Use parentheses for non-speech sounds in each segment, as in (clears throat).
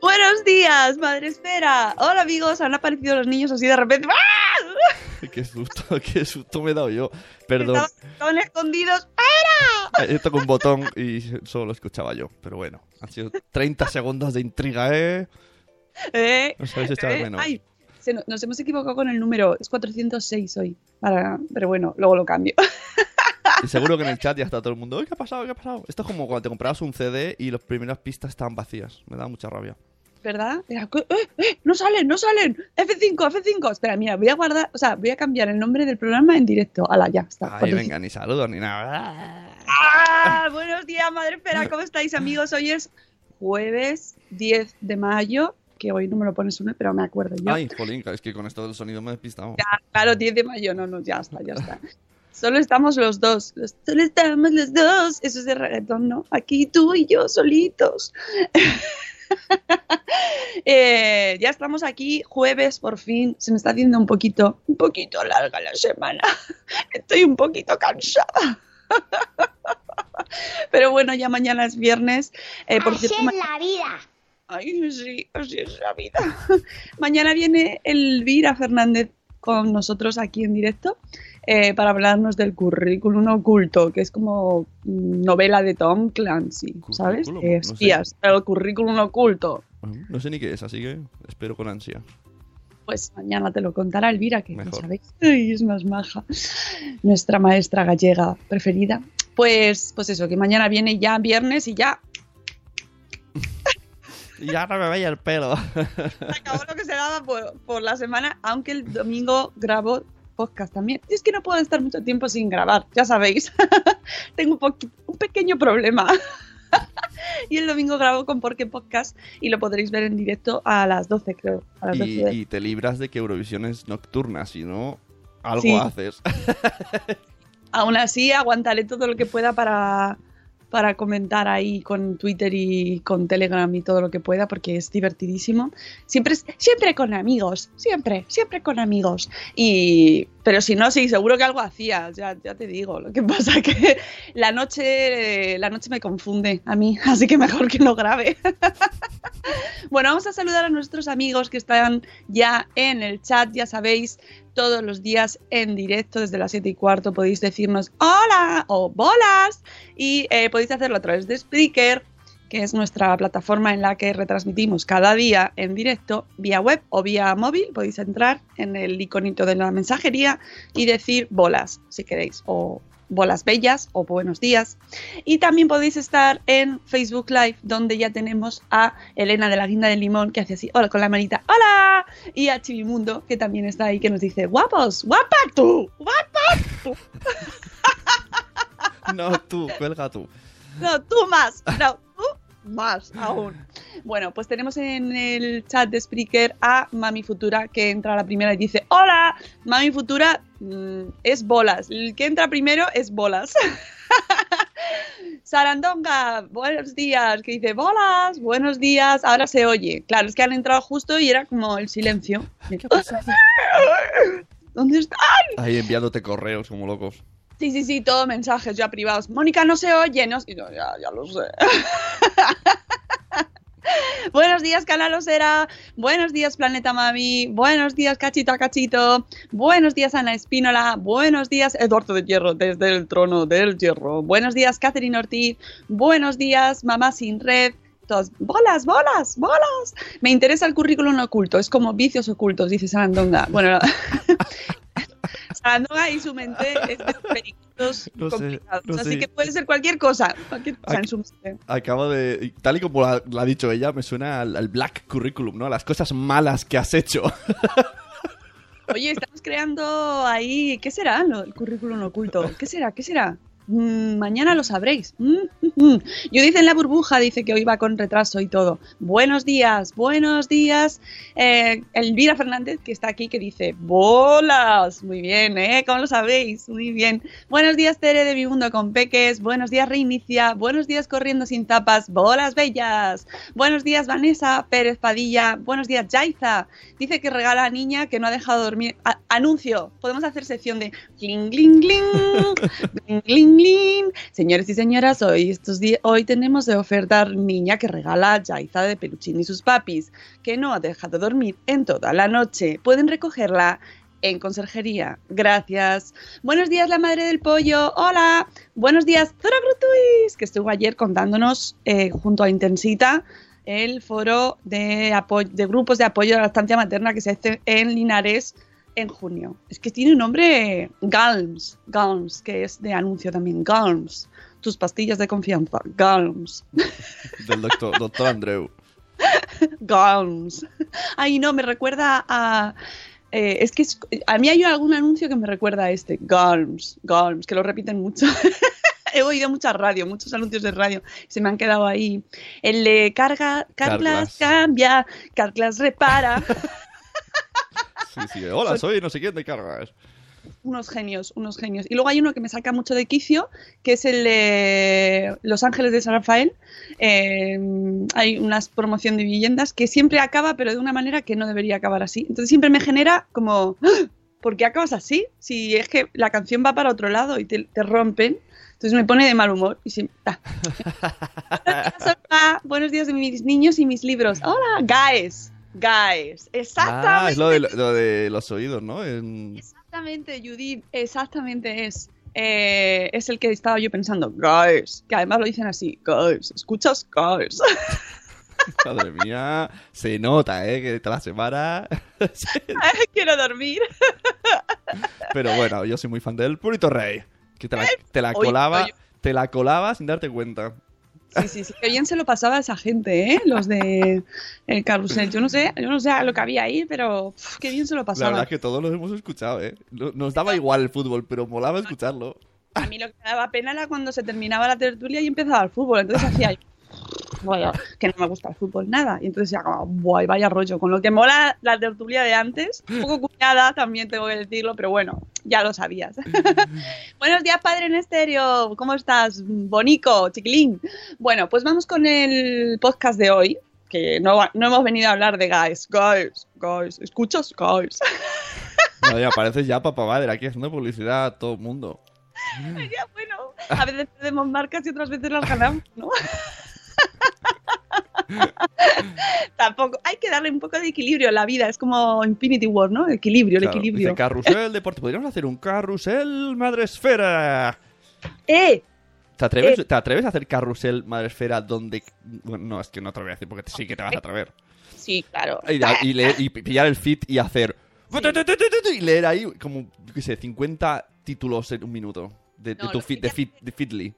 Buenos días, madre espera. Hola amigos, han aparecido los niños así de repente. ¡Ah! (laughs) Qué susto, (laughs) qué susto me he dado yo. Perdón. Estaban, escondidos. ¡Espera! He tocado un botón y solo lo escuchaba yo. Pero bueno, han sido 30 segundos de intriga, ¿eh? (laughs) ¿Eh? Echado de ¿Eh? menos. Ay, se no- nos hemos equivocado con el número. Es 406 hoy. Para- pero bueno, luego lo cambio. Y seguro que en el chat ya está todo el mundo. "Uy, ¿Qué ha pasado? ¿Qué ha pasado? Esto es como cuando te comprabas un CD y las primeras pistas estaban vacías. Me da mucha rabia. ¿Verdad? Era, "Eh, eh, no salen, no salen. F5, F5. Espera, mira, voy a guardar, o sea, voy a cambiar el nombre del programa en directo. Hala, ya está. Ay, 400. venga, ni saludos ni nada. ¡Ah! (laughs) Buenos días, madre espera. ¿Cómo estáis, amigos? Hoy es jueves 10 de mayo. Que hoy no me lo pones uno, pero me acuerdo yo. Ay, jolín, es que con esto del sonido me he despistado. Ya, claro, 10 de mayo, no, no, ya está, ya está. Solo estamos los dos, solo estamos los dos. Eso es de reggaetón, ¿no? Aquí tú y yo solitos. (laughs) (laughs) Eh, ya estamos aquí, jueves por fin. Se me está haciendo un poquito, un poquito larga la semana. (laughs) Estoy un poquito cansada. (laughs) Pero bueno, ya mañana es viernes. Eh, por Así cierto, es la vida. Ay, sí, así es la vida. Mañana viene Elvira Fernández con nosotros aquí en directo eh, para hablarnos del currículum oculto, que es como novela de Tom Clancy, ¿sabes? De no sé. espías, el currículum oculto. No sé ni qué es, así que espero con ansia. Pues mañana te lo contará Elvira, que Mejor. sabéis. (laughs) Ay, es más maja. Nuestra maestra gallega preferida. Pues, pues eso, que mañana viene ya viernes y ya (laughs) Y ya no me vaya el pelo. (laughs) acabó lo que se daba por, por la semana, aunque el domingo grabo podcast también. Y es que no puedo estar mucho tiempo sin grabar, ya sabéis. (laughs) Tengo un, un pequeño problema. (laughs) y el domingo grabo con Porque Podcast y lo podréis ver en directo a las 12, creo. A las 12 Y, de- y te libras de que Eurovisión es nocturna, si no, algo Sí. haces. (laughs) Aún así, aguantaré todo lo que pueda para, para comentar ahí con Twitter y con Telegram y todo lo que pueda, porque es divertidísimo. Siempre, siempre con amigos, siempre, siempre con amigos. Y, pero si no, sí, seguro que algo hacía, ya, ya te digo. Lo que (laughs) pasa que la noche, la noche me confunde a mí, así que mejor que no grabe. (laughs) Bueno, vamos a saludar a nuestros amigos que están ya en el chat, ya sabéis, todos los días en directo desde las 7 y cuarto podéis decirnos hola o bolas y eh, podéis hacerlo a través de Spreaker, que es nuestra plataforma en la que retransmitimos cada día en directo vía web o vía móvil. Podéis entrar en el iconito de la mensajería y decir bolas si queréis o Bolas Bellas o Buenos Días. Y también podéis estar en Facebook Live, donde ya tenemos a Elena de la Guinda del Limón, que hace así, hola con la manita, hola. Y a Chivimundo, que también está ahí, que nos dice, guapos, guapa tú, guapa tú. (laughs) No, tú, cuelga tú. No, tú más. No, más aún. Bueno, pues tenemos en el chat de Spreaker a Mami Futura que entra a la primera y dice: Hola, Mami Futura mm, es bolas. El que entra primero es bolas. (laughs) Sarandonga, buenos días, que dice bolas, buenos días, ahora se oye. Claro, es que han entrado justo y era como el silencio. (laughs) ¿Dónde están? Ahí enviándote correos como locos. Sí, sí, sí, todo mensajes ya privados. Mónica, no se oye, no, no, ya, ya lo sé. (laughs) Buenos días, Canalosera. Buenos días, Planeta Mami. Buenos días, Cachito a Cachito. Buenos días, Ana Espínola. Buenos días, Eduardo de Hierro, desde el trono del hierro. Buenos días, Catherine Ortiz. Buenos días, Mamá Sin Red. Todos, bolas, bolas, bolas. Me interesa el currículum oculto. Es como vicios ocultos, dice Sarandonga. Bueno, Y su mente es de periquitos No sé, complicados. no Así sé. que puede ser cualquier cosa. Cualquier cosa en su mente. Acabo de. Tal y como la, la ha dicho ella, me suena al, al black curriculum, ¿no? Las cosas malas que has hecho. Oye, estamos creando ahí. ¿Qué será el currículum oculto? ¿Qué será? ¿Qué será? Mm, mañana lo sabréis. Mm, mm, mm. Judith en la burbuja dice que hoy va con retraso y todo. Buenos días, buenos días. Eh, Elvira Fernández, que está aquí, que dice: ¡Bolas! Muy bien, ¿eh? ¿Cómo lo sabéis? Muy bien. Buenos días, Tere de Mi Mundo con Peques. Buenos días, Reinicia. Buenos días, Corriendo sin tapas. ¡Bolas bellas! Buenos días, Vanessa Pérez Padilla. Buenos días, Jaiza. Dice que regala a niña que no ha dejado dormir. A- anuncio. Podemos hacer sección de gling, gling. gling, gling. Señores y señoras, hoy, estos hoy tenemos de ofertar niña que regala a Jaiza de Peluchín y sus papis, que no ha dejado dormir en toda la noche. Pueden recogerla en conserjería. Gracias. Buenos días, la madre del pollo. Hola. Buenos días, Zora Grutuis, que estuvo ayer contándonos eh, junto a Intensita el foro de, de grupos de apoyo a la lactancia materna que se hace en Linares en junio. Es que tiene un nombre Galms, Galms, que es de anuncio también. Galms, tus pastillas de confianza. Galms, (laughs) Del doctor, doctor Andreu. (laughs) Galms. Ay, no, me recuerda a. eh, es que es- a mí hay algún anuncio que me recuerda a este. Galms, Galms, que lo repiten mucho. (laughs) He oído mucha radio, muchos anuncios de radio. Se me han quedado ahí. El de carga, Carglass. cambia, Carglass repara. Sí, sí. Hola, soy no sé quién de cargas. unos genios, unos genios. Y luego hay uno que me saca mucho de quicio, que es el de Los Ángeles de San Rafael. Eh, hay una promoción de viviendas que siempre acaba, pero de una manera que no debería acabar así. Entonces siempre me genera como, ¡Ah! ¿por qué acabas así? Si es que la canción va para otro lado y te, te rompen. Entonces me pone de mal humor. Y sí, ah. (laughs) Buenos días, hola. Buenos días, mis niños y mis libros. Hola, guys. Guys. Exactamente. Ah, es lo de, lo de los oídos, ¿no? En- Exactamente, Judith, exactamente es. Eh, es el que estaba yo pensando, guys, que además lo dicen así, guys, ¿escuchas? Guys. (laughs) Madre mía, se nota, ¿eh? Que te la semana. (laughs) Quiero dormir. Pero bueno, yo soy muy fan del Purito Rey. Que te la, te la Oye, colaba, te la colaba sin darte cuenta. Sí, sí, sí, que bien se lo pasaba a esa gente, ¿eh? Los de el carrusel. Yo no sé, yo no sé lo que había ahí, pero uf, qué bien se lo La pasaba. verdad es que todos los hemos escuchado, ¿eh? No- Nos daba igual el fútbol, pero molaba escucharlo. A mí lo que me daba pena era cuando se terminaba la tertulia y empezaba el fútbol. Entonces hacía yo, vaya, que no me gusta el fútbol nada. Y entonces ya como, "Buah, vaya rollo. Con lo que mola la tertulia de antes, un poco cuñada también tengo que decirlo, pero bueno, ya lo sabías. (laughs) Buenos días, padre en estéreo. ¿Cómo estás? Bonico, chiquilín. Bueno, pues vamos con el podcast de hoy. Que no, no hemos venido a hablar de guys, guys, guys, ¿escuchas? Guys. Madre mía, pareces ya papá madre aquí haciendo publicidad a todo el mundo. (laughs) Ya, bueno, a veces perdemos marcas y otras veces las ganamos, ¿no? (laughs) (laughs) Tampoco, hay que darle un poco de equilibrio a la vida, es como Infinity War, ¿no? Equilibrio, el equilibrio. dice, carrusel deporte. Podríamos hacer un carrusel madresfera. ¡Eh! ¿Te atreves, ¿Te atreves a hacer carrusel madresfera donde... Bueno, no, es que no te voy a decir porque sí que te vas a atrever. Sí, claro. Y, y leer- y pillar el feed y hacer... (laughs) Y leer ahí como, yo qué sé, 50 títulos en un minuto. de, de No, tu que de, fit, de Fitly.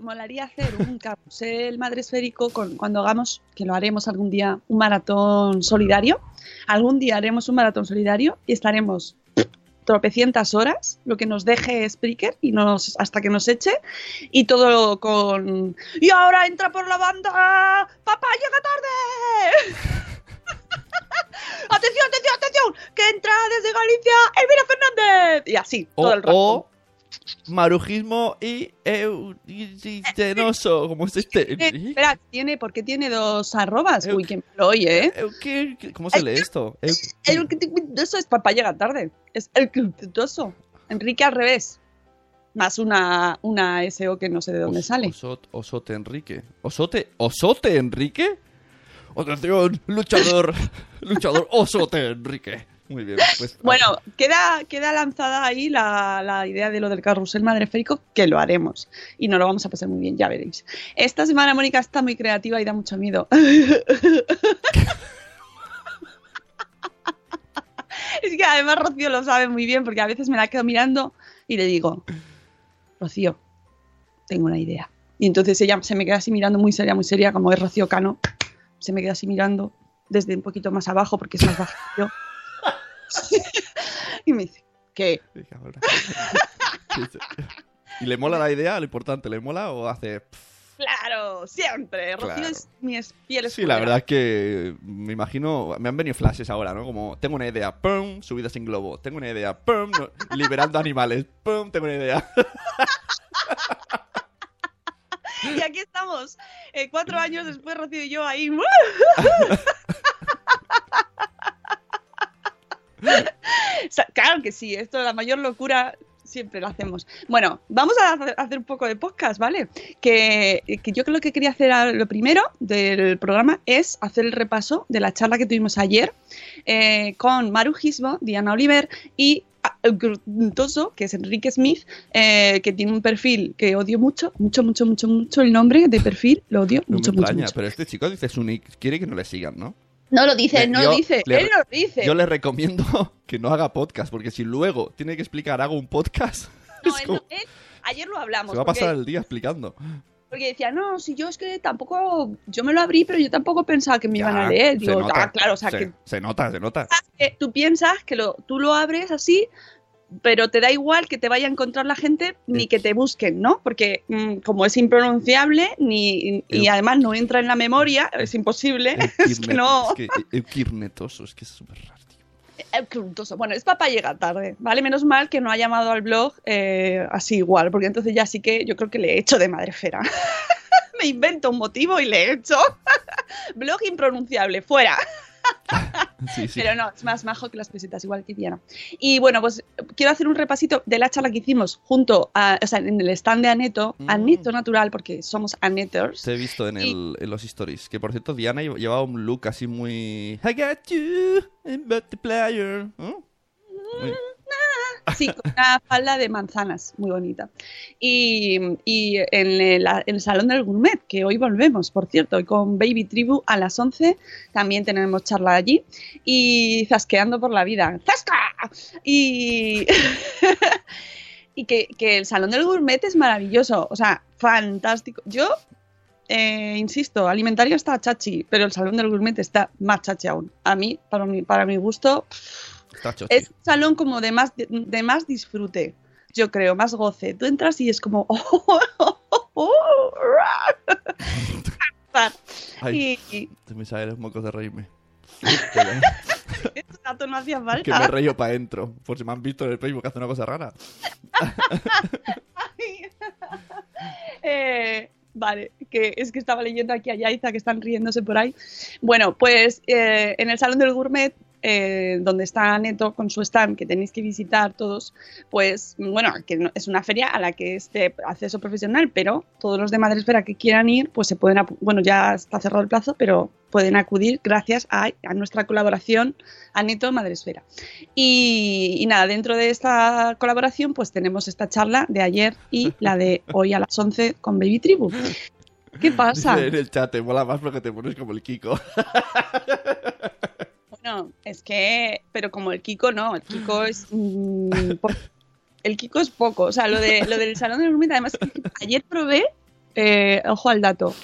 Molaría hacer un carrusel madre esférico con, cuando hagamos, que lo haremos algún día, un maratón solidario. Algún día haremos un maratón solidario y estaremos tropecientas horas, lo que nos deje Spreaker y nos, hasta que nos eche, y todo con... Y ahora entra por la banda, papá llega tarde. (laughs) atención, atención, atención, que entra desde Galicia Elvira Fernández. Y así, O, todo el rato. o marujismo y eugenoso, (laughs) como es este. Espera, tiene, ¿por qué tiene dos arrobas? Uy, me lo oye, ¿eh? Eu- ¿qué- qué- ¿Cómo se lee esto? Eso es papá llega tarde. Es el cultuoso. Enrique al revés. Más una, una SO que no sé de dónde sale. Osot- Osote Enrique. ¿Osote? ¿Osote Enrique? Atención, luchador. (laughs) luchador Osote Enrique. Muy bien. (laughs) Pues, Bueno, queda, queda lanzada ahí la, la idea de lo del carrusel madreférico, que lo haremos. Y nos lo vamos a pasar muy bien, ya veréis. Esta semana Mónica está muy creativa y da mucho miedo. (laughs) es que además Rocío lo sabe muy bien, porque a veces me la quedo mirando y le digo, Rocío, tengo una idea. Y entonces ella se me queda así mirando muy seria, muy seria, como es Rocío Cano. Se me queda así mirando desde un poquito más abajo, porque es más baja que yo. (laughs) y me dice, ¿qué? (laughs) ¿Y le mola la idea? Lo importante, ¿le mola o hace.? Claro, siempre. Rocío Claro. es mi fiel Sí, la verdad es que me imagino, me han venido flashes ahora, ¿no? Como, tengo una idea, ¡pum! Subida sin globo. Tengo una idea, ¡pum! no- liberando animales, ¡pum! Tengo una idea. (laughs) Y aquí estamos, eh, cuatro años después, Rocío y yo ahí. (laughs) Claro que sí, esto la mayor locura siempre lo hacemos. Bueno, vamos a hacer- un poco de podcast, ¿vale? Que, que yo creo que quería hacer a- lo primero del programa es hacer el repaso de la charla que tuvimos ayer eh, con Maru Gisbo, Diana Oliver y ah, Grutoso, que es Enrique Smith, eh, que tiene un perfil que odio mucho, mucho, mucho, mucho, mucho el nombre de perfil, lo odio No mucho, me mucho, extraña, mucho. pero este chico dice su nick, quiere que no le sigan, ¿no? No lo dice, no yo lo dice, le- él lo dice. Yo le recomiendo (laughs) que no haga podcast, porque si luego tiene que explicar, hago un podcast, (laughs) No, es él como- no- él- ayer lo hablamos. se va a porque- pasar el día explicando. Porque decía, no, si yo es que tampoco, yo me lo abrí, pero yo tampoco pensaba que me iban a leer. se Digo, nota, ah, claro, o sea, se, que, se nota, se nota. que tú piensas que lo, tú lo abres así, pero te da igual que te vaya a encontrar la gente ni que te busquen, ¿no? Porque mm, como es impronunciable ni, y El- además no entra en la memoria, es imposible. (laughs) Es que no. es que Eukirnetoso, es que es súper raro. Bueno, es papá llega tarde, ¿vale? Menos mal que no ha llamado al blog eh, así igual, porque entonces ya sí que yo creo que le he hecho de madrefera. (laughs) Me invento un motivo y le he hecho. (laughs) blog impronunciable, fuera. (laughs) Sí, sí. Pero no, es más majo que las pesetas, igual que Diana. Y bueno, pues quiero hacer un repasito de la charla que hicimos junto a, o sea, en el stand de Aneto, Mm. Aneto Natural, porque somos Aneters. Te he visto en, Y- el, en los stories. Que por cierto, Diana lle- llevaba un look así muy. I got you, I'm but the player. ¿no? Muy- Sí, con una falda de manzanas, muy bonita. Y, y en, el, Salón del Gourmet, que hoy volvemos, por cierto, con Baby Tribu a las 11, también tenemos charla allí. Y zasqueando por la vida. ¡Zasca! Y, (laughs) y que, que el Salón del Gourmet es maravilloso, o sea, fantástico. Yo, eh, insisto, alimentario está chachi, pero el Salón del Gourmet está más chachi aún. A mí, para mi, para mi gusto. Es un salón como de más, de, más disfrute, yo creo, más goce. Tú entras y es como... oh, oh, oh, oh. Ay, y, me salen los mocos de reírme. ese dato no hacía que falta. me reío para adentro. Por si me han visto en el Facebook hace una cosa rara. (laughs) (laughs) Eh, vale, que es que estaba leyendo aquí a Yaiza que están riéndose por ahí. Bueno, pues eh, en el Salón del Gourmet, eh, donde está Neto con su stand, que tenéis que visitar todos, pues bueno, que es una feria a la que es de acceso profesional, pero todos los de Madresfera que quieran ir, pues se pueden, bueno, ya está cerrado el plazo, pero pueden acudir gracias a, a nuestra colaboración a Neto Madresfera. Y, y nada, dentro de esta colaboración, pues tenemos esta charla de ayer y la de hoy a las 11 con Baby Tribu. ¿Qué (laughs) pasa? Dice en el chat, te mola más porque te pones como el Kiko. (laughs) Bueno, es que, pero como el Kiko no, el Kiko (gasps) es... mm, el Kiko es poco. O sea, lo, de, lo del salón de dormir, además, ayer probé, eh, ojo al dato.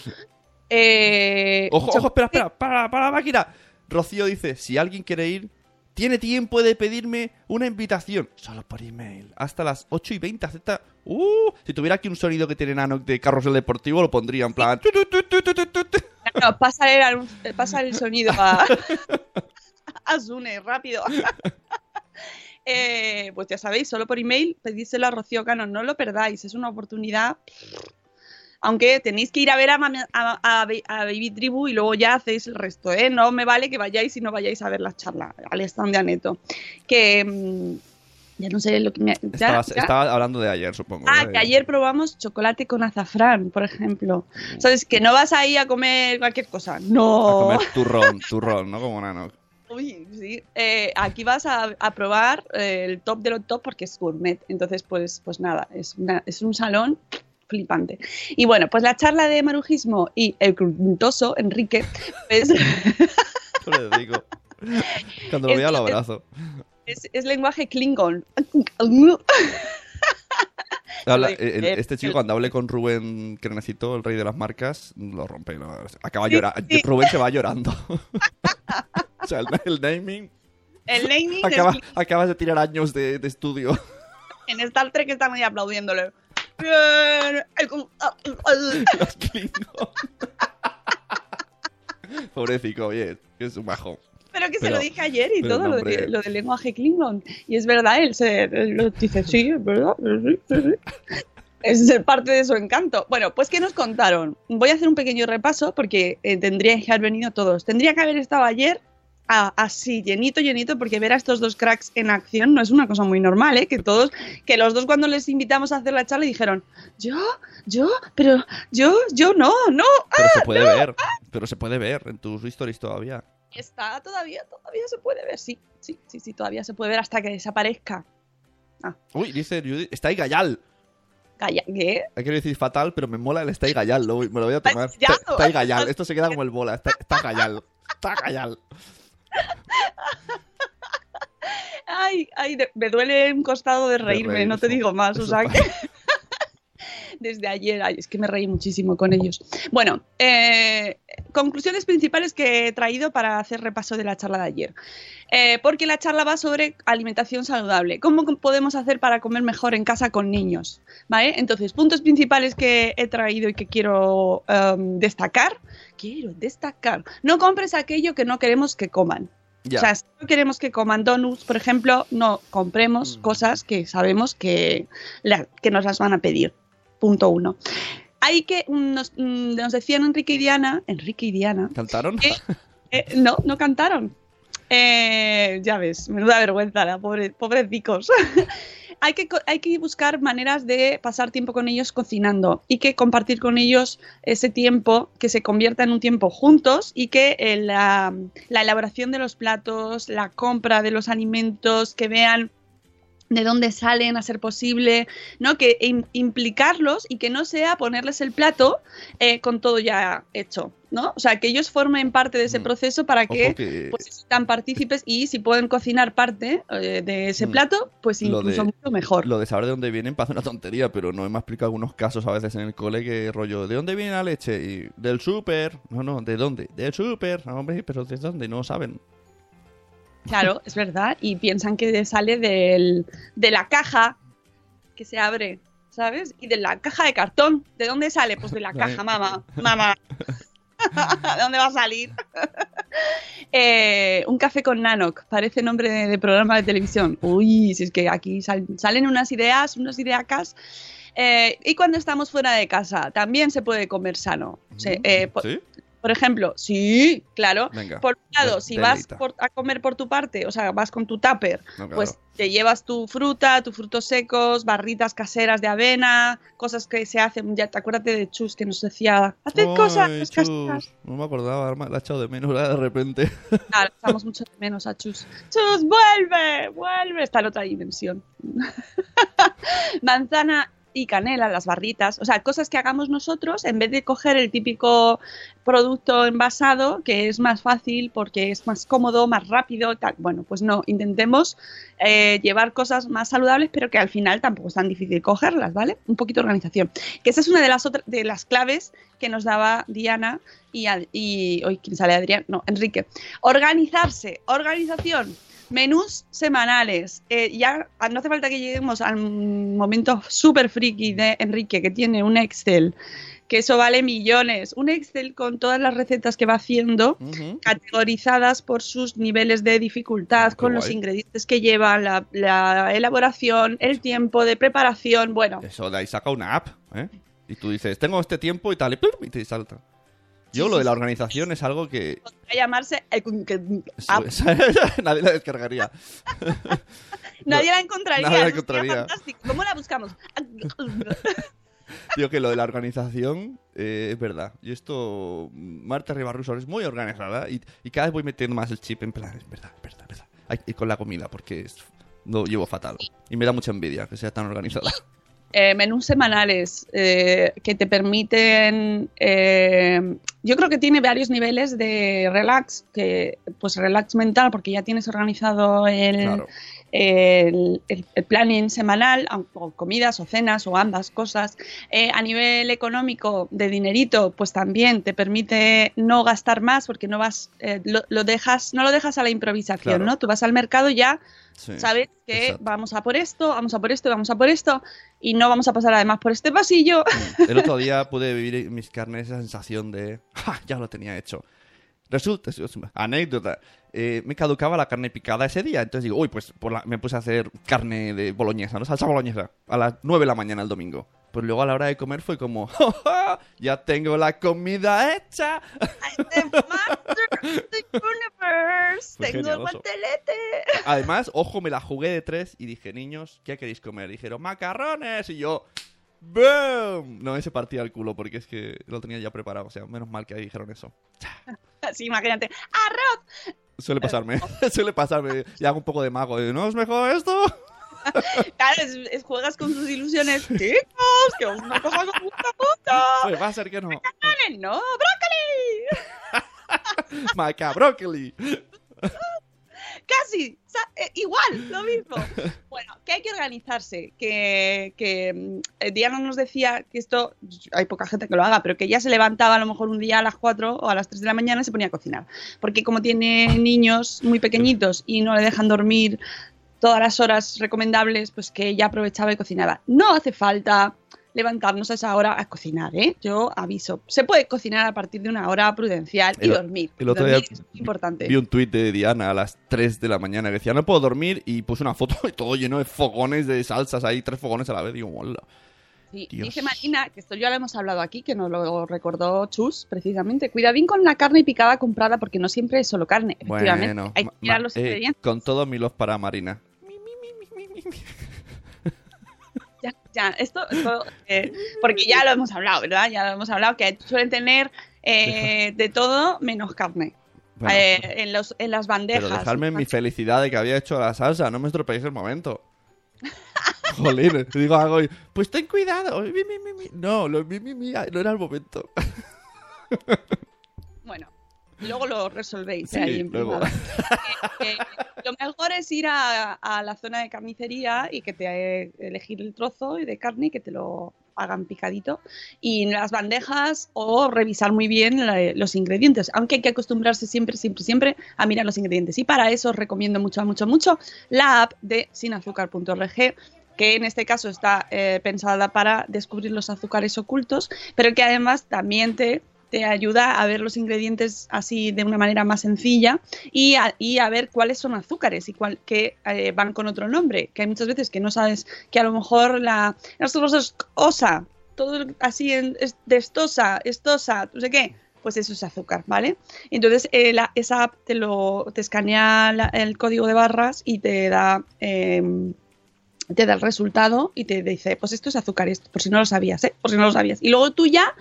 Eh, Ojo, ojo, espera, espera, para, para la máquina. Rocío dice, si alguien quiere ir, tiene tiempo de pedirme una invitación. Solo por email. Hasta las 8 y 20. Acepta... Uh, si tuviera aquí un sonido que tiene Nano de carrusel deportivo, lo pondría en plan... No, pasa el, pasa el sonido a, (laughs) a Sune, rápido. (laughs) Eh, pues ya sabéis, solo por email pedíselo a Rocío Cano, no lo perdáis, es una oportunidad. Aunque tenéis que ir a ver a, Mami- a- a- a Baby Tribu y luego ya hacéis el resto, ¿eh? No me vale que vayáis y no vayáis a ver la charla al stand de Aneto. Que mm, ya no sé lo que me. ya- Estabas- ya- Estaba hablando de ayer, supongo. Ah, que ayer probamos chocolate con azafrán, por ejemplo. ¿Sabes? Que no vas ahí a comer cualquier cosa. A No. comer turrón, turrón, ¿no? Como Nano. Uy, sí. Eh, aquí vas a, a probar eh, el top de los top porque es gourmet. Entonces, pues, pues nada, es, una- es un salón flipante. Y bueno, pues la charla de marujismo y el cruntoso Enrique, pues, (laughs) digo. Cuando lo vea lo abrazo. es, es lenguaje klingon. (laughs) Habla- el- eh, este chico el- cuando hable con Rubén Crenecito, el rey de las marcas, lo rompe. lo- acaba Sí, llorando. sí. Rubén se va llorando. (laughs) o sea, el, el naming El naming acaba, acabas de tirar años de, de estudio. en Star Trek están ahí aplaudiéndole. Bien, el con- ah, ah, Los Klingon. Pobrecito, oye, que es un bajo. Pero que se Pero- lo dije ayer y todo, lo, de, lo del lenguaje Klingon. Y es verdad, él se él lo dice, sí, es verdad. sí, sí, sí". Es parte de su encanto. Bueno, pues ¿qué nos contaron? Voy a hacer un pequeño repaso porque eh, tendrían que haber venido todos. Tendría que haber estado ayer a- así, llenito, llenito, porque ver a estos dos cracks en acción no es una cosa muy normal, ¿eh? Que todos, que los dos cuando les invitamos a hacer la charla dijeron, yo, yo, pero yo, yo no, no, Pero se puede ver. Pero se puede ver en tus stories todavía. Está todavía, todavía se puede ver, sí, sí, sí, sí, todavía se puede ver hasta que desaparezca. Uy, dice Judith, está ahí Gallal. ¿qué? Que decir fatal, pero me mola el está ahí Gallal. lo voy- me lo voy a tomar. Está, está ahí. Gallal. Esto se queda como el bola. Está, está Gallal. Está Gallal. Ay, ay, me duele un costado de reírme, reír, no te digo más, o sea que (laughs) desde ayer, ay, es que me reí muchísimo con ellos. Bueno, eh, conclusiones principales que he traído para hacer repaso de la charla de ayer. Eh, porque la charla va sobre alimentación saludable. ¿Cómo podemos hacer para comer mejor en casa con niños? ¿Vale? Entonces, puntos principales que he traído y que quiero em, destacar. Quiero destacar. No compres aquello que no queremos que coman. Ya. O sea, si no queremos que coman donuts, por ejemplo, no compremos Mm. cosas que sabemos que, la- que nos las van a pedir. Punto uno. Hay que, nos, mm, nos decían Enrique y Diana, Enrique y Diana, ¿Cantaron? Eh, no, no cantaron. Eh, ya ves, menuda vergüenza, la pobre, pobrecicos. (laughs) hay, que, hay que buscar maneras de pasar tiempo con ellos cocinando y que compartir con ellos ese tiempo que se convierta en un tiempo juntos y que eh, la, la elaboración de los platos, la compra de los alimentos, que vean de dónde salen a ser posible, ¿no? Que im- implicarlos y que no sea ponerles el plato eh, con todo ya hecho, ¿no? O sea, que ellos formen parte de ese Mm. proceso para que, que pues sean partícipes y si pueden cocinar parte eh, de ese Mm. plato, pues incluso de- mucho mejor. lo de saber de dónde vienen parece una tontería, pero no me ha explicado algunos casos a veces en el cole que rollo, ¿de dónde viene la leche? Y del súper. No, no, ¿de dónde? Del súper. No, hombre, pero ¿de dónde? No saben. Claro, es verdad. Y piensan que sale del, de la caja que se abre, ¿sabes? Y de la caja de cartón. ¿De dónde sale? Pues de la caja, mamá. Mamá. (laughs) ¿De dónde va a salir? (laughs) Eh, un café con Nanoc, parece nombre de, de programa de televisión. Uy, si es que aquí sal- salen unas ideas, unas ideacas. Eh, y cuando estamos fuera de casa, también se puede comer sano. Se- eh, ¿Sí? Por ejemplo, sí, claro. Venga. Por un lado, de- si vas por- a comer por tu parte, o sea, vas con tu tupper, No, claro. pues te llevas tu fruta, tus frutos secos, barritas caseras de avena, cosas que se hacen. Ya te acuérdate de Chus que nos decía, haced cosas chus, caseras. No me acordaba, la he echado de menos de repente. (laughs) Claro, echamos mucho de menos a Chus. Chus, vuelve, vuelve. Está en otra dimensión. (laughs) Manzana y canela, las barritas, o sea, cosas que hagamos nosotros en vez de coger el típico producto envasado, que es más fácil porque es más cómodo, más rápido, tal. Bueno, pues no, intentemos eh, llevar cosas más saludables, pero que al final tampoco es tan difícil cogerlas, ¿vale? Un poquito de organización. Que esa es una de las otras, de las claves que nos daba Diana y hoy quién sale Adrián, no, Enrique. Organizarse, organización. Menús semanales. Eh, ya no hace falta que lleguemos al momento súper friki de Enrique, que tiene un Excel, que eso vale millones. Un Excel con todas las recetas que va haciendo, categorizadas por sus niveles de dificultad, Qué con los ingredientes que llevan, la, la elaboración, el tiempo de preparación. Bueno, Eso, de ahí saca una app, ¿eh? Y tú dices, tengo este tiempo y tal, y, ¡plum! y te salta. Yo Sí, lo de la organización es algo que podría llamarse el- app. (laughs) nadie la descargaría. (laughs) Nadie la encontraría. Nadie la encontraría. fantástico. ¿Cómo la buscamos? (laughs) Digo que lo de la organización eh, es verdad. Y esto, Marta Ribarrusor es muy organizada y, y cada vez voy metiendo más el chip en plan, es verdad, es verdad, es verdad. Ay, y con la comida, porque es, lo llevo fatal. Y me da mucha envidia que sea tan organizada. eh, menús semanales eh, que te permiten eh, yo creo que tiene varios niveles de relax que pues relax mental porque ya tienes organizado el, Claro. el, el- el planning semanal o comidas o cenas o ambas cosas Eh, a nivel económico de dinerito pues también te permite no gastar más porque no vas eh, lo, lo dejas no lo dejas a la improvisación Claro. no tú vas al mercado ya Sí. sabes que exacto. vamos a por esto, vamos a por esto, vamos a por esto, y no vamos a pasar además por este pasillo. El otro día pude vivir en mis carnes esa sensación de, (laughs) "Ja, ya lo tenía hecho. Resulta, es- es- anécdota, eh, me caducaba la carne picada ese día, entonces digo, uy, pues por la- me puse a hacer carne de boloñesa, ¿no? Salsa boloñesa, a las 9 de la mañana el domingo. Pues luego a la hora de comer fue como, (laughs) "Ja, ja, ya tengo la comida hecha. I'm the master of the universe. Fue Tengo el genialoso. guantelete. Además, ojo, me la jugué de tres y dije, niños, ¿qué queréis comer? Dijeron, macarrones. Y yo, ¡boom! No, ese partía el culo porque es que lo tenía ya preparado. O sea, menos mal que ahí dijeron eso. (laughs) Así, imagínate. ¡Arroz! Suele pasarme, (laughs) suele pasarme. Y hago un poco de mago. ¿No es mejor esto? (laughs) Claro, es, es- juegas con sus ilusiones. Chicos, que una cosa con mucha puta. Pues va a ser que no. No, brócoli. Macabrócoli. Casi, eh, igual, lo mismo. (laughs) Bueno, que hay que organizarse, que, que eh, Diana nos decía que esto, hay poca gente que lo haga, pero que ella se levantaba a lo mejor un día a las 4 o a las 3 de la mañana y se ponía a cocinar. Porque como tiene niños muy pequeñitos y no le dejan dormir todas las horas recomendables, pues que ella aprovechaba y cocinaba. No hace falta levantarnos a esa hora a cocinar, ¿eh? Yo aviso. Se puede cocinar a partir de una hora prudencial y El- dormir. el otro Dormir día es muy importante. Vi un tuit de Diana a las 3 de la mañana que decía, no puedo dormir. Y puse una foto (laughs) y todo lleno de fogones de salsas ahí, tres fogones a la vez. Digo, hola. Sí, dice Marina, que esto ya lo hemos hablado aquí, que nos lo recordó Chus, precisamente. Cuidadín con la carne picada comprada porque no siempre es solo carne. Efectivamente, Bueno, hay que mirar los eh, ingredientes. con todo mi love para Marina. Ya, esto, esto, eh, porque ya lo hemos hablado, ¿verdad? Ya lo hemos hablado, que suelen tener eh, de todo menos carne. Bueno, Eh, en, los, en las bandejas. pero dejadme mi felicidad de que había hecho la salsa, no me estropeéis el momento. (laughs) Jolín, digo algo y, pues ten cuidado. mi, mi, mi, mi". No, lo mi, mi, mi, no era el momento. (laughs) Luego lo resolvéis Sí, ahí en luego. privado. Eh, eh, lo mejor es ir a, a la zona de carnicería y que te elegir el trozo de carne y que te lo hagan picadito y las bandejas o revisar muy bien la- los ingredientes, aunque hay que acostumbrarse siempre, siempre, siempre a mirar los ingredientes. Y para eso os recomiendo mucho, mucho, mucho la app de sinazúcar.org que en este caso está eh, pensada para descubrir los azúcares ocultos, pero que además también te, te ayuda a ver los ingredientes así de una manera más sencilla y a, y a ver cuáles son azúcares y cuál, que eh, van con otro nombre, que hay muchas veces que no sabes que a lo mejor la nosotros es osa, todo así en, es de estosa, no sé qué, pues eso es azúcar, ¿vale? Entonces eh, esa app te lo te escanea el código de barras y te da em, te da el resultado y te dice, pues esto es azúcar, por si no lo sabías, ¿eh? Por si no lo sabías. Y luego tú ya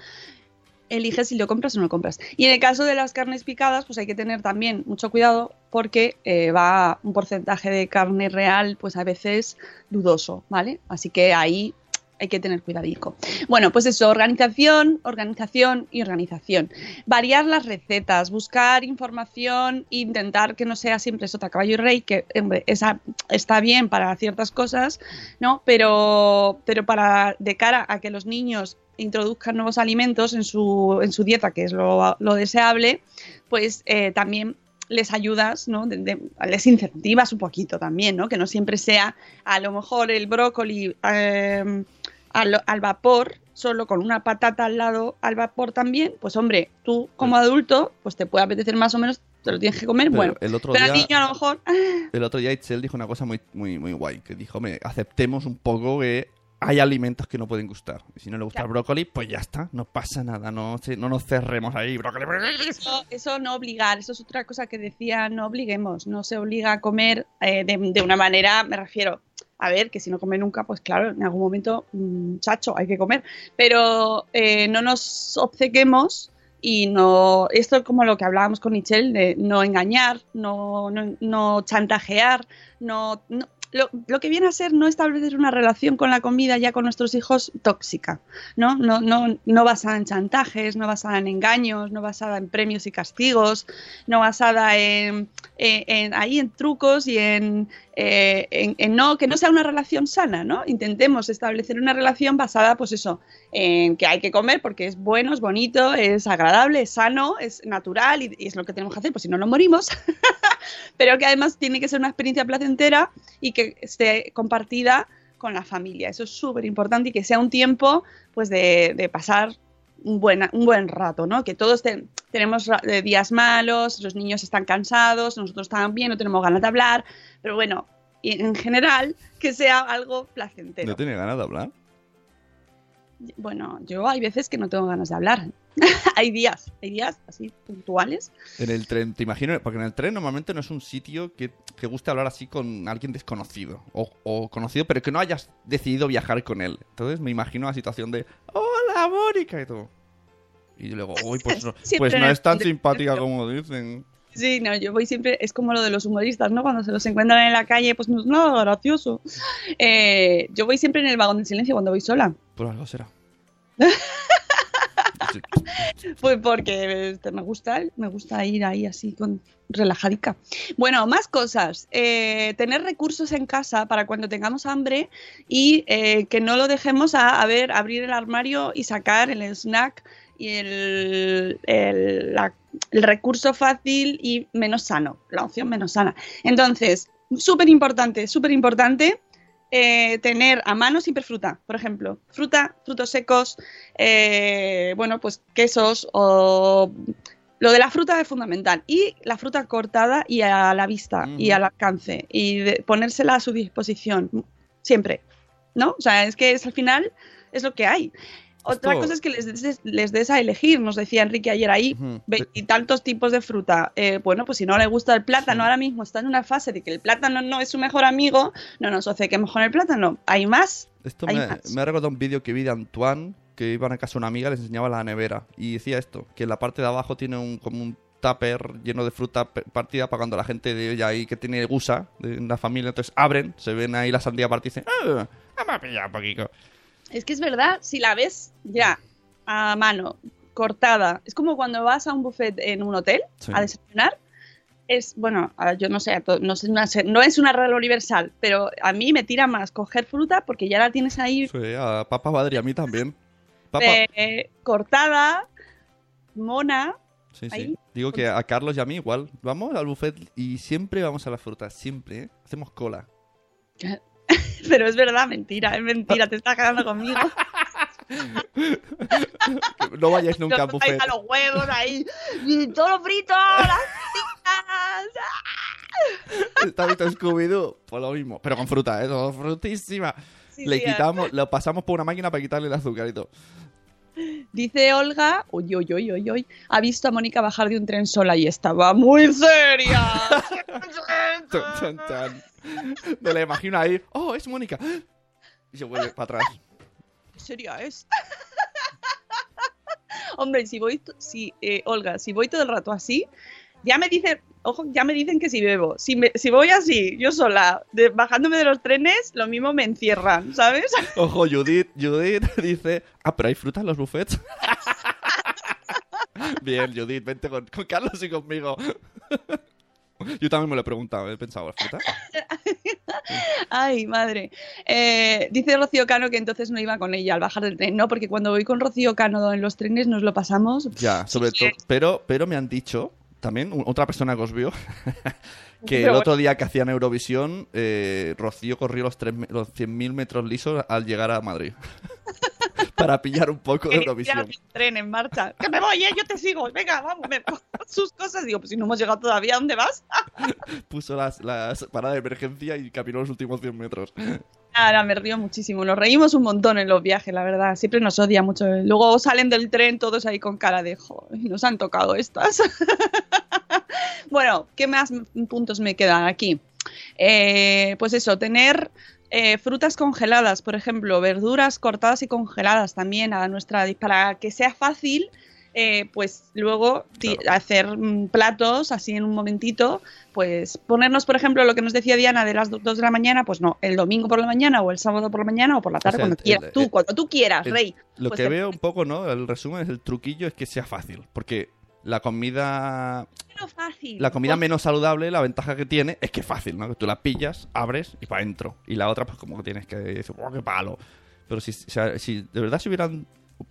eliges si lo compras o no lo compras. Y en el caso de las carnes picadas, pues hay que tener también mucho cuidado porque eh, va un porcentaje de carne real, pues a veces dudoso, ¿vale? Así que ahí hay que tener cuidadico. Bueno, pues eso, organización, organización y organización. Variar las recetas, buscar información, intentar que no sea siempre sota caballo y rey, que hombre, esa está bien para ciertas cosas, ¿no? Pero, pero para de cara a que los niños introduzcan nuevos alimentos en su, en su dieta, que es lo, lo deseable, pues eh, también les ayudas, ¿no? De- de- les incentivas un poquito también, ¿no? Que no siempre sea a lo mejor el brócoli eh, al, al vapor, solo con una patata al lado al vapor también, pues hombre, tú como adulto, pues te puede apetecer más o menos, te lo tienes que comer, Pero bueno. el otro pero día- al niño a lo mejor, (laughs) El otro día Itzel dijo una cosa muy, muy, muy guay, que dijo, "Me, aceptemos un poco que hay alimentos que no pueden gustar. Y si no le gusta el brócoli, pues ya está, no pasa nada, no, no nos cerremos ahí, brócoli. brócoli. eso, eso no obligar, eso es otra cosa que decía, no obliguemos, no se obliga a comer eh, de, de una manera, me refiero, a ver, que si no come nunca, pues claro, en algún momento, mm, chacho, hay que comer, pero eh, no nos obcequemos y no, esto es como lo que hablábamos con Michelle, de no engañar, no, no, no chantajear, no, no- lo, lo que viene a ser no establecer una relación con la comida ya con nuestros hijos tóxica, ¿no? No, no, no basada en chantajes, no basada en engaños, no basada en premios y castigos, no basada en, en- ahí en trucos y en, eh, en- en no que no sea una relación sana, ¿no? Intentemos establecer una relación basada, pues eso, en que hay que comer porque es bueno, es bonito, es agradable, es sano, es natural y, es lo que tenemos que hacer, pues si no nos morimos. (laughs) Pero que además tiene que ser una experiencia placentera y que esté compartida con la familia. Eso es súper importante y que sea un tiempo pues de pasar un buen, un buen rato, ¿no? Que todos te- tenemos eh, días malos, los niños están cansados, nosotros también, no tenemos ganas de hablar, pero bueno, en general que sea algo placentero. ¿No tiene ganas de hablar? Bueno, yo hay veces que no tengo ganas de hablar. (laughs) hay días, hay días así puntuales. En el tren, te imagino, porque en el tren normalmente no es un sitio que, que guste hablar así con alguien desconocido o, o conocido, pero que no hayas decidido viajar con él. Entonces me imagino la situación de, Mónica, y todo. Y luego, uy, pues no, (laughs) pues no es tan (laughs) simpática como dicen. Sí, no, yo voy siempre, es como lo de los humoristas, ¿no? Cuando se los encuentran en la calle, pues no es nada gracioso. Eh, yo voy siempre en el vagón del silencio cuando voy sola. Por algo será. (laughs) (laughs) Pues porque este, me gusta, me gusta ir ahí así con relajadica. Bueno, más cosas. Eh, tener recursos en casa para cuando tengamos hambre y eh, que no lo dejemos a, ver, abrir el armario y sacar el snack y el, el, el recurso fácil y menos sano, la opción menos sana. Entonces, súper importante, súper importante. Eh, tener a mano siempre fruta, por ejemplo, fruta, frutos secos, eh, bueno, pues quesos o lo de la fruta es fundamental y la fruta cortada y a la vista y al alcance y de- ponérsela a su disposición siempre, ¿no? O sea, es que es, al final es lo que hay. Otra cosa es que les des, les des a elegir, nos decía Enrique ayer ahí, veintitantos tipos de fruta. Eh, bueno, pues si no le gusta el plátano, Sí. ahora mismo está en una fase de que el plátano no es su mejor amigo, no nos obcequemos con el plátano. Hay más. Esto Hay me, más. me ha recordado un vídeo que vi de Antoine, que iban a casa de una amiga, les enseñaba la nevera. Y decía esto, que en la parte de abajo tiene un, como un tupper lleno de fruta partida para cuando la gente de ella ahí que tiene gusa en la familia, entonces abren, se ven ahí la sandía partida y dicen, ¡ah! Vamos a pillar un poquito. Es que es verdad, si la ves ya a mano, cortada, es como cuando vas a un buffet en un hotel Sí. a desayunar. Es, bueno, yo no sé, no, sé no es una regla universal, pero a mí me tira más coger fruta porque ya la tienes ahí Sí, a Papa Badri, a mí también. Papa, eh, cortada, mona. sí, sí. ahí. Digo que a Carlos y a mí igual. Vamos al buffet y siempre vamos a las frutas, siempre, ¿eh? Hacemos cola. (laughs) Pero es verdad, mentira, es mentira, te estás quedando conmigo. (laughs) No vayáis nunca Nosotros ahí buffet. a los huevos ahí, y todo frito, las fritas. (laughs) Está visto Scooby-Doo, pues lo mismo. Pero con fruta, ¿eh? Todo frutísima. Sí, Le quitamos, lo pasamos por una máquina para quitarle el azúcar y todo. Dice Olga, uy, uy, uy, uy, uy, ha visto a Mónica bajar de un tren sola y estaba muy seria. Me la imagino ahí. ¡Oh, es Mónica! Y se vuelve para atrás. ¿Qué seria es? (laughs) Hombre, si voy, si, eh, Olga, si voy todo el rato así, ya me dice, ojo, ya me dicen que si bebo. Si, me- si voy así, yo sola, de- bajándome de los trenes, lo mismo me encierran, ¿sabes? (laughs) Ojo, Judith, Judith (laughs) dice, ah, pero hay fruta en los buffets. Bien, Judith, vente con, con Carlos y conmigo. (laughs) Yo también me lo he preguntado, he pensado, ¿es fruta? (laughs) Ay, madre. Eh, dice Rocío Cano que entonces no iba con ella al bajar del tren. No, porque cuando voy con Rocío Cano en los trenes nos lo pasamos. Ya, sobre todo. Pero, pero me han dicho, también, otra persona que os vio, (laughs) que el otro día que hacían Eurovisión, eh, Rocío corrió los, tres me- los 100.000 metros lisos al llegar a Madrid. Para pillar un poco de Quería Eurovisión. tren en marcha. Que me voy, eh, yo te sigo. Venga, vamos, me sus cosas. Digo, pues si no hemos llegado todavía, ¿a dónde vas? (laughs) Puso las, las paradas de emergencia y caminó los últimos 100 metros. Ahora me río muchísimo. Nos reímos un montón en los viajes, la verdad. Siempre nos odia mucho. Luego salen del tren todos ahí con cara de "Joder, nos han tocado estas. (laughs) bueno, ¿qué más puntos me quedan aquí? Eh, pues eso, tener eh, frutas congeladas, por ejemplo, verduras cortadas y congeladas también a nuestra para que sea fácil. eh, pues luego Claro. hacer mm, platos así en un momentito, pues ponernos, por ejemplo, lo que nos decía Diana de las 2 de la mañana, pues no, el domingo por la mañana o el sábado por la mañana o por la tarde, sea, cuando el- quieras, el- tú, el- cuando tú quieras, rey. Lo Pues que veo un poco, ¿no? El resumen es el truquillo es que sea fácil. Porque la comida Pero fácil. la comida Pues- menos saludable, la ventaja que tiene es que es fácil, ¿no? Que tú la pillas, abres y para adentro. Y la otra, pues como que tienes que decir, ¡oh, qué palo! Pero si, sea, si de verdad se hubieran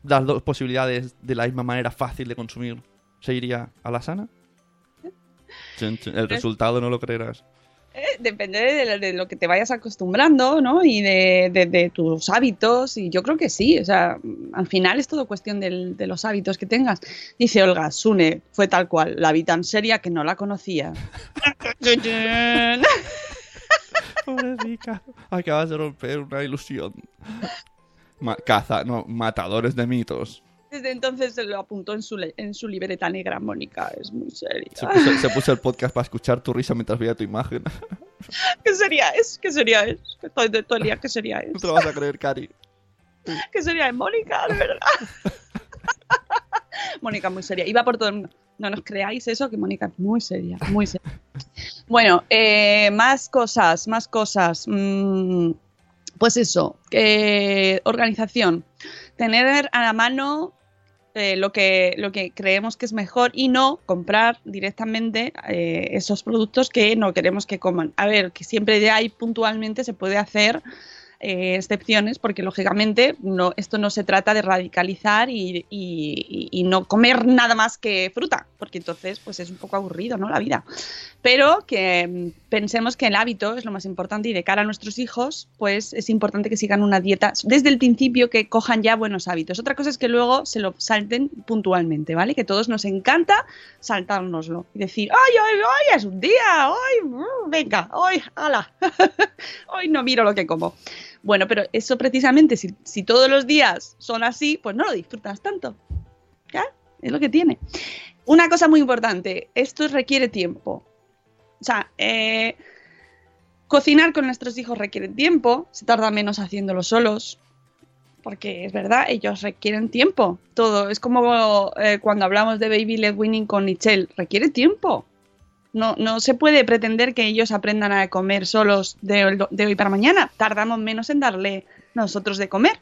las dos posibilidades de la misma manera fácil de consumir, ¿se iría a la sana? (laughs) El resultado no lo creerás. Eh, depende de, lo que te vayas acostumbrando, ¿no? Y de, tus hábitos. Y yo creo que sí. O sea, al final es todo cuestión de los hábitos que tengas. Dice Olga, Sune, fue tal cual. La vi tan seria que no la conocía. (laughs) Pobrecita. Acabas de romper una ilusión. Caza, no, matadores de mitos. Desde entonces se lo apuntó en su, en su libreta negra, Mónica. Es muy seria. Se puso, se puso el podcast para escuchar tu risa mientras veía tu imagen. (laughs) ¿Qué sería es? ¿Qué sería es? Estoy de todo el día. ¿Qué sería No es? te lo vas a creer, Cari. ¿Qué sería es Mónica? De verdad. (laughs) Mónica muy seria. Iba por todo el mundo. No nos creáis eso, que Mónica es muy seria, muy seria. Bueno, eh, más cosas, más cosas. Mm, pues eso, eh, organización. Tener a la mano eh, lo, que, lo que creemos que es mejor y no comprar directamente eh, esos productos que no queremos que coman. A ver, que siempre de ahí puntualmente se puede hacer eh, excepciones, porque lógicamente no, esto no se trata de radicalizar y, y- y no comer nada más que fruta, porque entonces pues es un poco aburrido, ¿no? La vida. Pero que mm, pensemos que el hábito es lo más importante y de cara a nuestros hijos, pues es importante que sigan una dieta desde el principio, que cojan ya buenos hábitos. Otra cosa es que luego se lo salten puntualmente, ¿vale? Que todos nos encanta saltárnoslo y decir, ¡ay, ay, ay! Es un día, ¡ay! mm, Venga, ¡ay! ¡Hala! Hoy (laughs) no miro lo que como. Bueno, pero eso precisamente, si, si todos los días son así, pues no lo disfrutas tanto. ¿Ya? Es lo que tiene. Una cosa muy importante, esto requiere tiempo. O sea, eh, cocinar con nuestros hijos requiere tiempo, se tarda menos haciéndolo solos, porque es verdad, ellos requieren tiempo. Todo, es como eh, cuando hablamos de Baby Led Winning con Michelle, requiere tiempo. No, no se puede pretender que ellos aprendan a comer solos de, de hoy para mañana. Tardamos menos en darle nosotros de comer.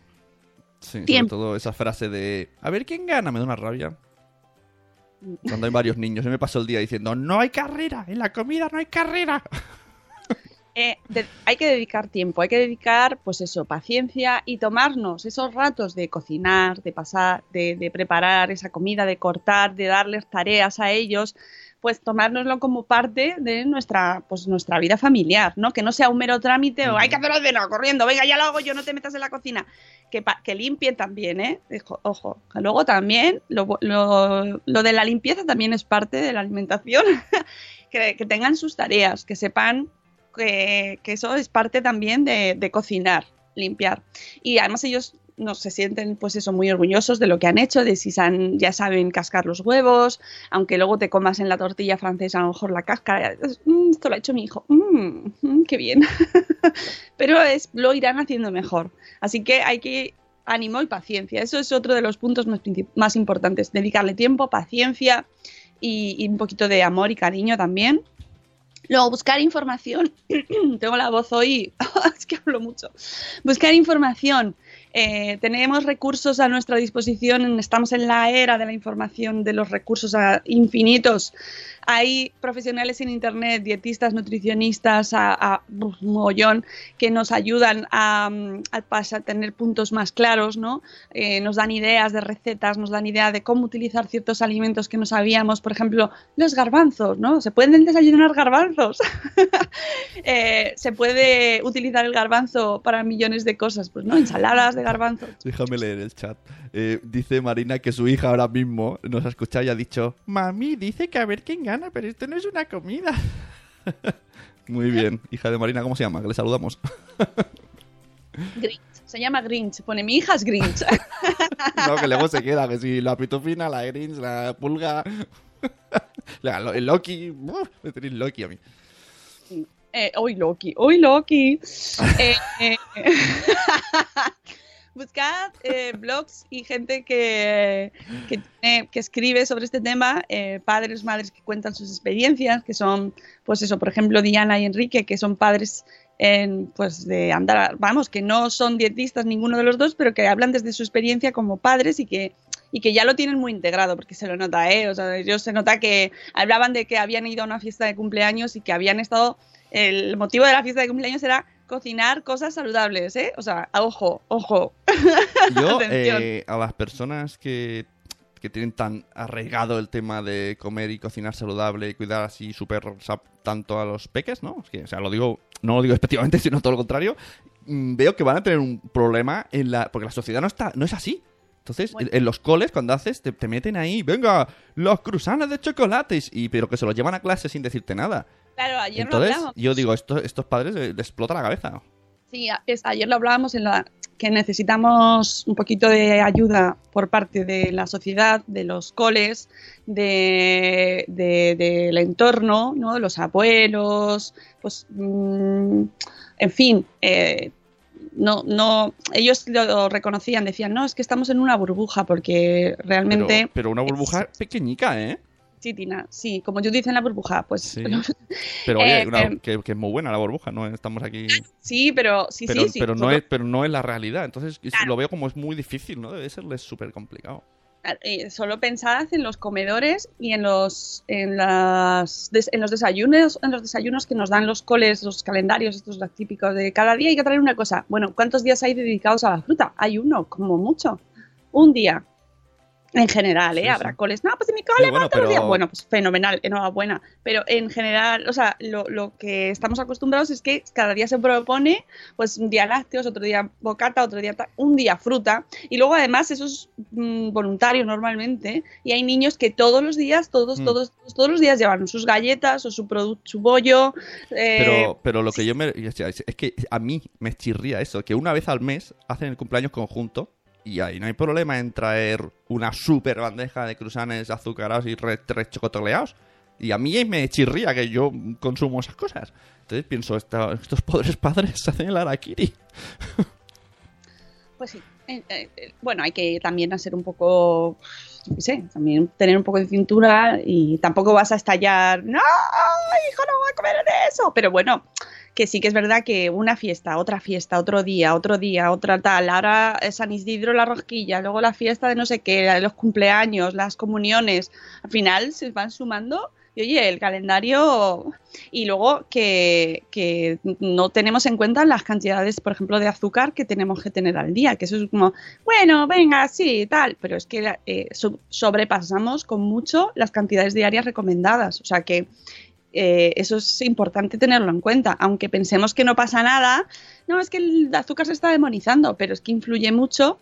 Sí, sobre todo esa frase de a ver quién gana, me da una rabia. Cuando hay varios niños, yo me paso el día diciendo no hay carrera, en la comida no hay carrera. (laughs) Eh, hay que dedicar tiempo, hay que dedicar, pues eso, paciencia y tomarnos esos ratos de cocinar, de pasar, de preparar esa comida, de cortar, de darles tareas a ellos, pues tomárnoslo como parte de nuestra, pues nuestra vida familiar, ¿no? Que no sea un mero trámite o hay que hacerlo de no, corriendo, venga, ya lo hago yo, no te metas en la cocina. Que, pa- que limpien también, ¿eh? Ojo, Luego también, lo, lo- lo de la limpieza también es parte de la alimentación. (laughs) que, que tengan sus tareas, que sepan que, que eso es parte también de, de cocinar, limpiar. Y además ellos no se sienten pues eso muy orgullosos de lo que han hecho, de si ya saben cascar los huevos, aunque luego te comas en la tortilla francesa a lo mejor la cáscara, "Mm, esto lo ha hecho mi hijo, Mm, mm, qué bien. (laughs) Pero es, lo irán haciendo mejor. Así que hay que ánimo y paciencia. Eso es otro de los puntos más, más importantes. Dedicarle tiempo, paciencia y, y un poquito de amor y cariño también. Luego, buscar información. (clears throat) Tengo la voz hoy, (laughs) es que hablo mucho. Buscar información. Eh, tenemos recursos a nuestra disposición, estamos en la era de la información, de los recursos infinitos. Hay profesionales en Internet, dietistas, nutricionistas, a, a mogollón, que nos ayudan a, mm, a tener puntos más claros, ¿no? Eh, nos dan ideas de recetas, nos dan idea de cómo utilizar ciertos alimentos que no sabíamos, por ejemplo, los garbanzos, ¿no? Se pueden desayunar garbanzos. (laughs) Eh, se puede utilizar el garbanzo para millones de cosas, pues, ¿no? Ensaladas de garbanzo. Déjame leer el chat. Eh, dice Marina que su hija ahora mismo nos ha escuchado y ha dicho: Mami, dice que a ver quién gana, pero esto no es una comida. (laughs) Muy bien, hija de Marina, ¿cómo se llama? Que le saludamos. (laughs) Grinch. Se llama Grinch. Pone mi hija es Grinch. (laughs) no, que luego se queda, que si la pitufina, la Grinch, la pulga, la- el Loki. ¡Uf! me tenéis Loki a mí. Eh, hoy Loki, hoy Loki. Eh, eh, buscad eh, blogs y gente que, que, que escribe sobre este tema, eh, padres, madres que cuentan sus experiencias, que son, pues eso, por ejemplo, Diana y Enrique, que son padres en, pues de andar, vamos, que no son dietistas ninguno de los dos, pero que hablan desde su experiencia como padres y que y que ya lo tienen muy integrado, porque se lo nota, ¿eh? O sea, ellos se nota que hablaban de que habían ido a una fiesta de cumpleaños y que habían estado el motivo de la fiesta de cumpleaños era cocinar cosas saludables, ¿eh? O sea, ojo, ojo. (laughs) Yo, eh, a las personas que, que tienen tan arraigado el tema de comer y cocinar saludable y cuidar así súper tanto a los peques, ¿no? Es que, o sea, lo digo, no lo digo (laughs) despectivamente, sino todo lo contrario, mm, veo que van a tener un problema en la. porque la sociedad no está, no es así. Entonces, Bueno. en, en los coles, cuando haces, te, te meten ahí, venga, los cruzanes de chocolates, y pero que se los llevan a clase sin decirte nada. Claro, ayer lo Entonces, hablábamos. yo digo, esto- estos padres les explota la cabeza. Sí, es- ayer lo hablábamos en la que necesitamos un poquito de ayuda por parte de la sociedad, de los coles, de, de- del entorno, ¿no? De los abuelos, pues, mm, en fin, eh, no, no, ellos lo reconocían, decían, no, es que estamos en una burbuja porque realmente, Pero, pero una burbuja pequeñica, ¿eh? Sí, Tina, sí, como yo dice en la burbuja, pues Sí. (laughs) Pero oye, Eh, una- eh, que, que es muy buena la burbuja, ¿no? Estamos aquí. sí, pero sí, Pero, sí, sí, pero, no es, pero no es la realidad. Entonces Claro. lo veo como es muy difícil, ¿no? Debe serles súper complicado. Eh, solo pensad en los comedores y en los en las en los desayunos en los desayunos que nos dan los coles los calendarios estos típicos de cada día hay que traer una cosa bueno cuántos días hay dedicados a la fruta hay uno como mucho un día en general ¿eh? Sí, habrá sí. coles no pues en mi cole Sí, bueno, no todos los días pero- bueno pues fenomenal enhorabuena pero en general o sea lo, lo que estamos acostumbrados es que cada día se propone pues un día lácteos otro día bocata otro día un día fruta y luego además eso es mm, voluntario normalmente y hay niños que todos los días, todos, Mm. todos, todos, todos los días llevan sus galletas o su producto, su bollo. eh, Pero, pero lo que yo me. es que a mí me chirría eso, que una vez al mes hacen el cumpleaños conjunto y ahí no hay problema en traer una super bandeja de cruzanes azucarados y re- rechocotoleados. Y a mí me chirría que yo consumo esas cosas. Entonces pienso, estos pobres padres se (laughs) hacen el araquiri. Pues sí. Eh, eh, eh, bueno, hay que también hacer un poco, qué sé, también tener un poco de cintura y tampoco vas a estallar, no, hijo, no voy a comer de eso. Pero bueno, que sí que es verdad que una fiesta, otra fiesta, otro día, otro día, otra tal, ahora San Isidro la rosquilla, luego la fiesta de no sé qué, los cumpleaños, las comuniones, al final se van sumando y oye, el calendario y luego que, que no tenemos en cuenta las cantidades, por ejemplo, de azúcar que tenemos que tener al día, que eso es como, bueno, venga, sí, tal, pero es que eh, so- sobrepasamos con mucho las cantidades diarias recomendadas, o sea que eh, eso es importante tenerlo en cuenta, aunque pensemos que no pasa nada, no, es que el azúcar se está demonizando, pero es que influye mucho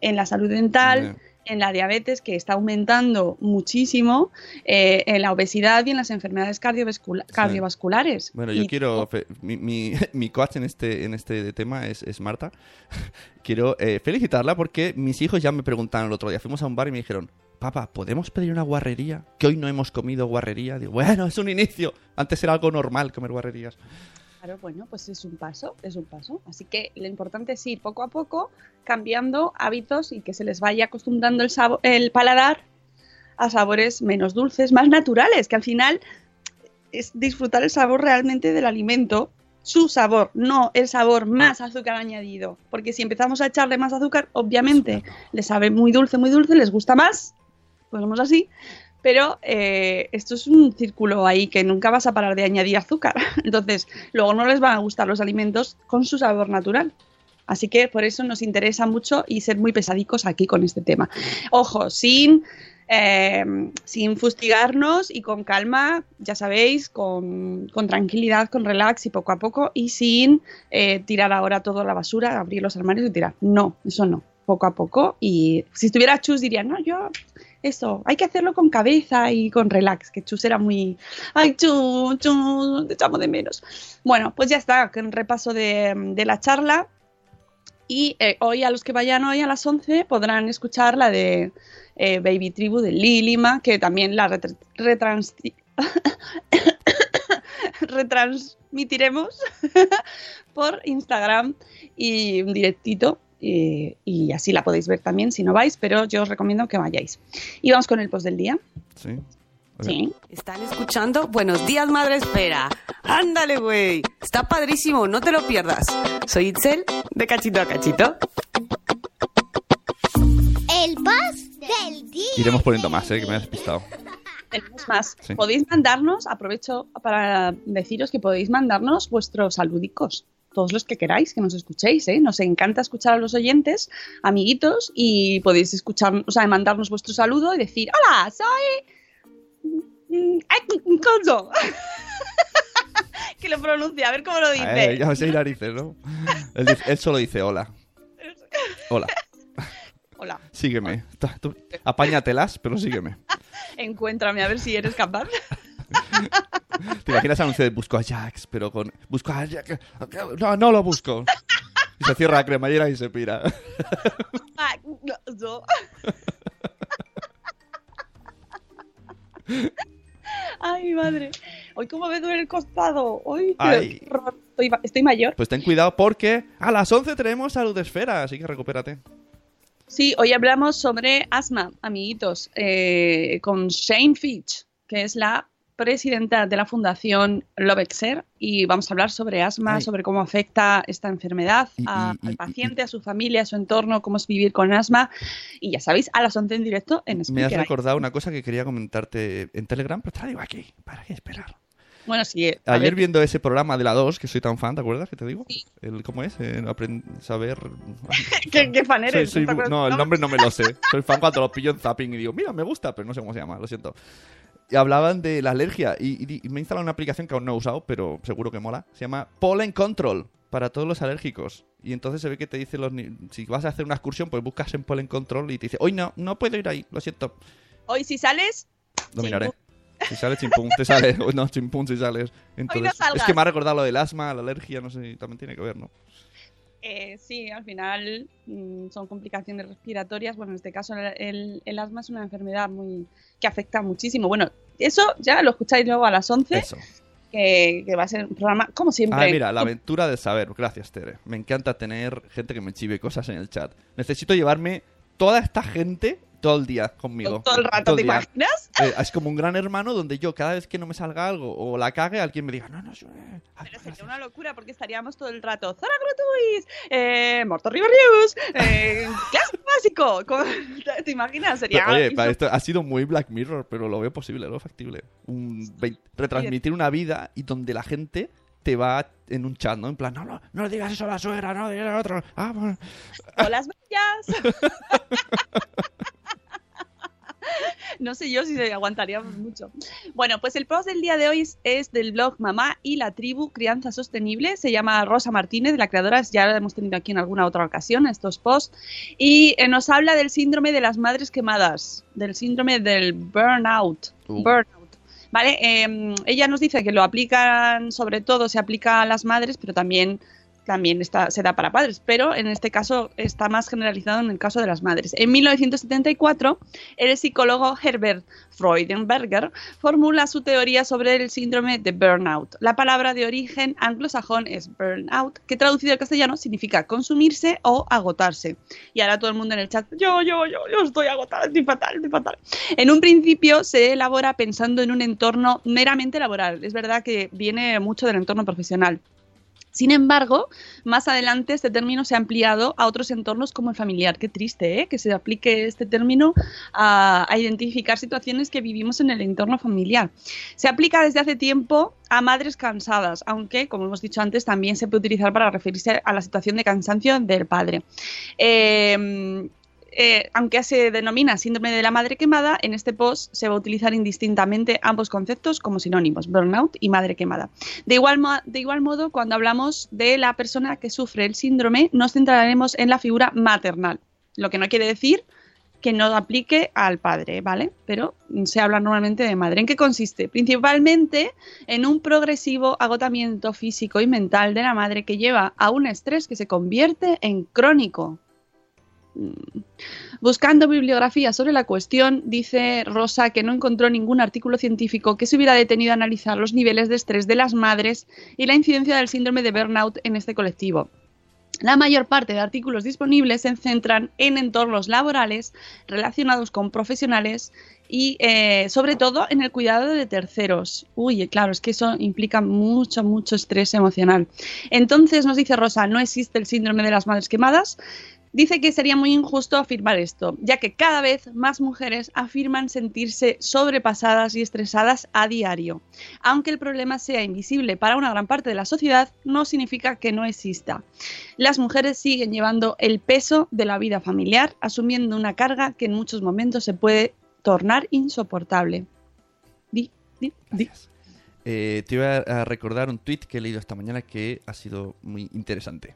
en la salud dental, en la diabetes que está aumentando muchísimo, eh, en la obesidad y en las enfermedades cardiovascula- Sí. cardiovasculares. Bueno, yo Y- quiero. mi, (laughs) mi coach en este, en este tema es, es Marta. (laughs) quiero eh, felicitarla porque mis hijos ya me preguntaron el otro día. Fuimos a un bar y me dijeron: Papá, ¿podemos pedir una guarrería? Que hoy no hemos comido guarrería. Digo, bueno, es un inicio. Antes era algo normal comer guarrerías. Claro, bueno, pues es un paso, es un paso. Así que lo importante es ir poco a poco cambiando hábitos y que se les vaya acostumbrando el, sabo- el paladar a sabores menos dulces, más naturales, que al final es disfrutar el sabor realmente del alimento, su sabor, no el sabor más azúcar añadido. Porque si empezamos a echarle más azúcar, obviamente le sabe muy dulce, muy dulce, les gusta más, ponemos así. Pero eh, esto es un círculo ahí que nunca vas a parar de añadir azúcar. (laughs) Entonces, luego no les van a gustar los alimentos con su sabor natural. Así que por eso nos interesa mucho y ser muy pesadicos aquí con este tema. Ojo, sin, eh, sin fustigarnos y con calma, ya sabéis, con, con tranquilidad, con relax y poco a poco y sin eh, tirar ahora toda la basura, abrir los armarios y tirar. No, eso no, poco a poco. Y si estuviera Chus diría, no, yo eso, hay que hacerlo con cabeza y con relax, que Chus era muy, ay, Chus, Chus, te echamos de menos. Bueno, pues ya está, con repaso de, la charla. Y eh, hoy a los que vayan hoy a las 11 podrán escuchar la de eh, Baby Tribu de Lilima, que también la retr- retrans- (coughs) retransmitiremos (laughs) por Instagram y un directito. Y, y así la podéis ver también si no vais, pero yo os recomiendo que vayáis. Y vamos con el post del día. Sí. Sí. Están escuchando Buenos días, Madre Espera. Ándale, güey. Está padrísimo, no te lo pierdas. Soy Itzel, de cachito a cachito. El post del día. Iremos poniendo más, ¿eh? Que me has despistado. Tenemos más. Sí. Podéis mandarnos, aprovecho para deciros que podéis mandarnos vuestros saludicos. Todos los que queráis, que nos escuchéis, ¿eh? Nos encanta escuchar a los oyentes, amiguitos, y podéis escuchar, o sea, mandarnos vuestro saludo y decir, hola, soy... ay, Conzo". (laughs) que lo pronuncia, a ver cómo lo dice. Eh, ya sé narices, ¿no? Él, solo dice hola. Hola. Hola, Sígueme. Apáñatelas, pero sígueme. encuéntrame a ver si eres capaz. (laughs) (laughs) ¿Te imaginas anuncio de busco a Jax, pero con... Busco a Jax... No, no lo busco. Y se cierra la cremallera y se pira. Ah, no, no. (laughs) Ay, mi madre. Hoy cómo me duele el costado. Hoy Ay. estoy, estoy mayor. Pues ten cuidado porque a las 11 tenemos Salud Esfera, así que recupérate. Sí, hoy hablamos sobre asma, amiguitos, eh, con Shane Fitch, que es la presidenta de la Fundación Lovexer, y vamos a hablar sobre asma, Ay. sobre cómo afecta esta enfermedad Y- a- y- y- al paciente, a su familia, a su entorno, cómo es vivir con asma. Y ya sabéis, a las 11 en directo en Me has recordado una cosa que quería comentarte en Telegram, pero te la digo aquí. ¿Para qué esperar? Bueno, sí. eh, Ayer ver, viendo ese programa de la 2, que soy tan fan, ¿te acuerdas que te digo? Sí. El, ¿Cómo es? Aprend- saber... (laughs) ¿Qué, qué fan Soy- eres? soy ¿No te bu- acuerdas no, el nombre no me lo sé. Soy fan cuando lo pillo en zapping y digo, mira, me gusta, pero no sé cómo se llama, lo siento. Y hablaban de la alergia y, y- y me he instalado una aplicación que aún no he usado, pero seguro que mola. Se llama Pollen Control para todos los alérgicos. Y entonces se ve que te dice los si vas a hacer una excursión, pues buscas en Pollen Control y te dice, hoy no, no puedo ir ahí, lo siento. Hoy si sales, miraré. (laughs) Si sales chimpún, te sale. (laughs) No, chimpún si sales. Entonces, es salgas. que me ha recordado lo del asma, la alergia, no sé, también tiene que ver, ¿no? Eh, sí, al final mm, son complicaciones respiratorias. Bueno, en este caso el, el- el asma es una enfermedad muy que afecta muchísimo. Bueno, eso ya lo escucháis luego a las 11, Eso. que, que va a ser un programa como siempre. Ah, mira, la aventura de saber. Gracias, Tere. Me encanta tener gente que me chive cosas en el chat. Necesito llevarme toda esta gente todo el día conmigo. todo el rato, Todo ¿te el imaginas? (laughs) Eh, es como un gran hermano donde yo, cada vez que no me salga algo o la cague, alguien me diga, no, no, yo, eh, Pero sería gracias". una locura porque estaríamos todo el rato Zara Grutuis, eh, Morto Riverius, eh, (laughs) Clásico Básico. ¿Cómo- (laughs) ¿Te, imaginas? Sería Pero, oye, inso- para esto ha sido muy Black Mirror, pero lo veo posible, lo veo factible. Un, retransmitir una vida y donde la gente te va en un chat, ¿no? En plan, no, no, no le digas eso a la suegra, no, dile al otro. Ah, bueno. o las bellas. (laughs) No sé yo si se aguantaríamos mucho. Bueno, pues el post del día de hoy es, es del blog Mamá y la tribu Crianza Sostenible. Se llama Rosa Martínez, la creadora, ya la hemos tenido aquí en alguna otra ocasión, estos posts. Y eh, nos habla del síndrome de las madres quemadas, del síndrome del burnout. Uh. Burnout. ¿Vale? Eh, ella nos dice que lo aplican, sobre todo se aplica a las madres, pero también también está, se da para padres, pero en este caso está más generalizado en el caso de las madres. En 1974, el psicólogo Herbert Freudenberger formula su teoría sobre el síndrome de burnout. La palabra de origen anglosajón es burnout, que traducido al castellano significa consumirse o agotarse. Y ahora todo el mundo en el chat, yo, yo, yo, yo estoy agotada, estoy fatal, estoy fatal. En un principio se elabora pensando en un entorno meramente laboral. Es verdad que viene mucho del entorno profesional. Sin embargo, más adelante este término se ha ampliado a otros entornos como el familiar. Qué triste, ¿eh? Que se aplique este término a, identificar situaciones que vivimos en el entorno familiar. Se aplica desde hace tiempo a madres cansadas, aunque, como hemos dicho antes, también se puede utilizar para referirse a la situación de cansancio del padre. Eh, eh, aunque se denomina síndrome de la madre quemada, en este post se va a utilizar indistintamente ambos conceptos como sinónimos, burnout y madre quemada. De igual, de igual modo, cuando hablamos de la persona que sufre el síndrome, nos centraremos en la figura maternal, lo que no quiere decir que no aplique al padre, ¿vale? Pero se habla normalmente de madre. ¿En qué consiste? Principalmente en un progresivo agotamiento físico y mental de la madre que lleva a un estrés que se convierte en crónico. Buscando bibliografía sobre la cuestión, dice Rosa que no encontró ningún artículo científico que se hubiera detenido a analizar los niveles de estrés de las madres y la incidencia del síndrome de burnout en este colectivo. La mayor parte de artículos disponibles se centran en entornos laborales relacionados con profesionales y eh, sobre todo en el cuidado de terceros. Uy, claro, es que eso implica mucho, mucho estrés emocional. Entonces nos dice Rosa, no existe el síndrome de las madres quemadas, Dice que sería muy injusto afirmar esto, ya que cada vez más mujeres afirman sentirse sobrepasadas y estresadas a diario. Aunque el problema sea invisible para una gran parte de la sociedad, no significa que no exista. Las mujeres siguen llevando el peso de la vida familiar, asumiendo una carga que en muchos momentos se puede tornar insoportable. Eh, te iba a recordar un tweet que he leído esta mañana que ha sido muy interesante.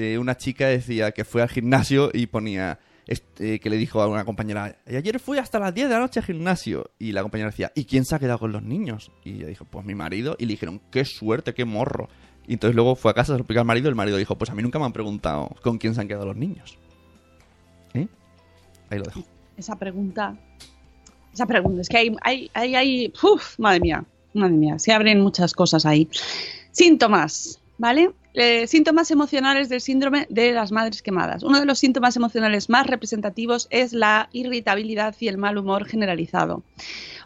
Eh, una chica decía que fue al gimnasio y ponía este, que le dijo a una compañera, ayer fui hasta las 10 de la noche al gimnasio. Y la compañera decía, ¿y quién se ha quedado con los niños? Y ella dijo, pues mi marido. Y le dijeron, qué suerte, qué morro. Y entonces luego fue a casa, se lo explicó al marido. Y el marido dijo, pues a mí nunca me han preguntado con quién se han quedado los niños. ¿Eh? Ahí lo dejo. Esa pregunta, esa pregunta, es que hay, hay, hay, hay uf, madre mía, madre mía, se abren muchas cosas ahí. Síntomas, ¿vale? Eh, síntomas emocionales del síndrome de las madres quemadas. Uno de los síntomas emocionales más representativos es la irritabilidad y el mal humor generalizado.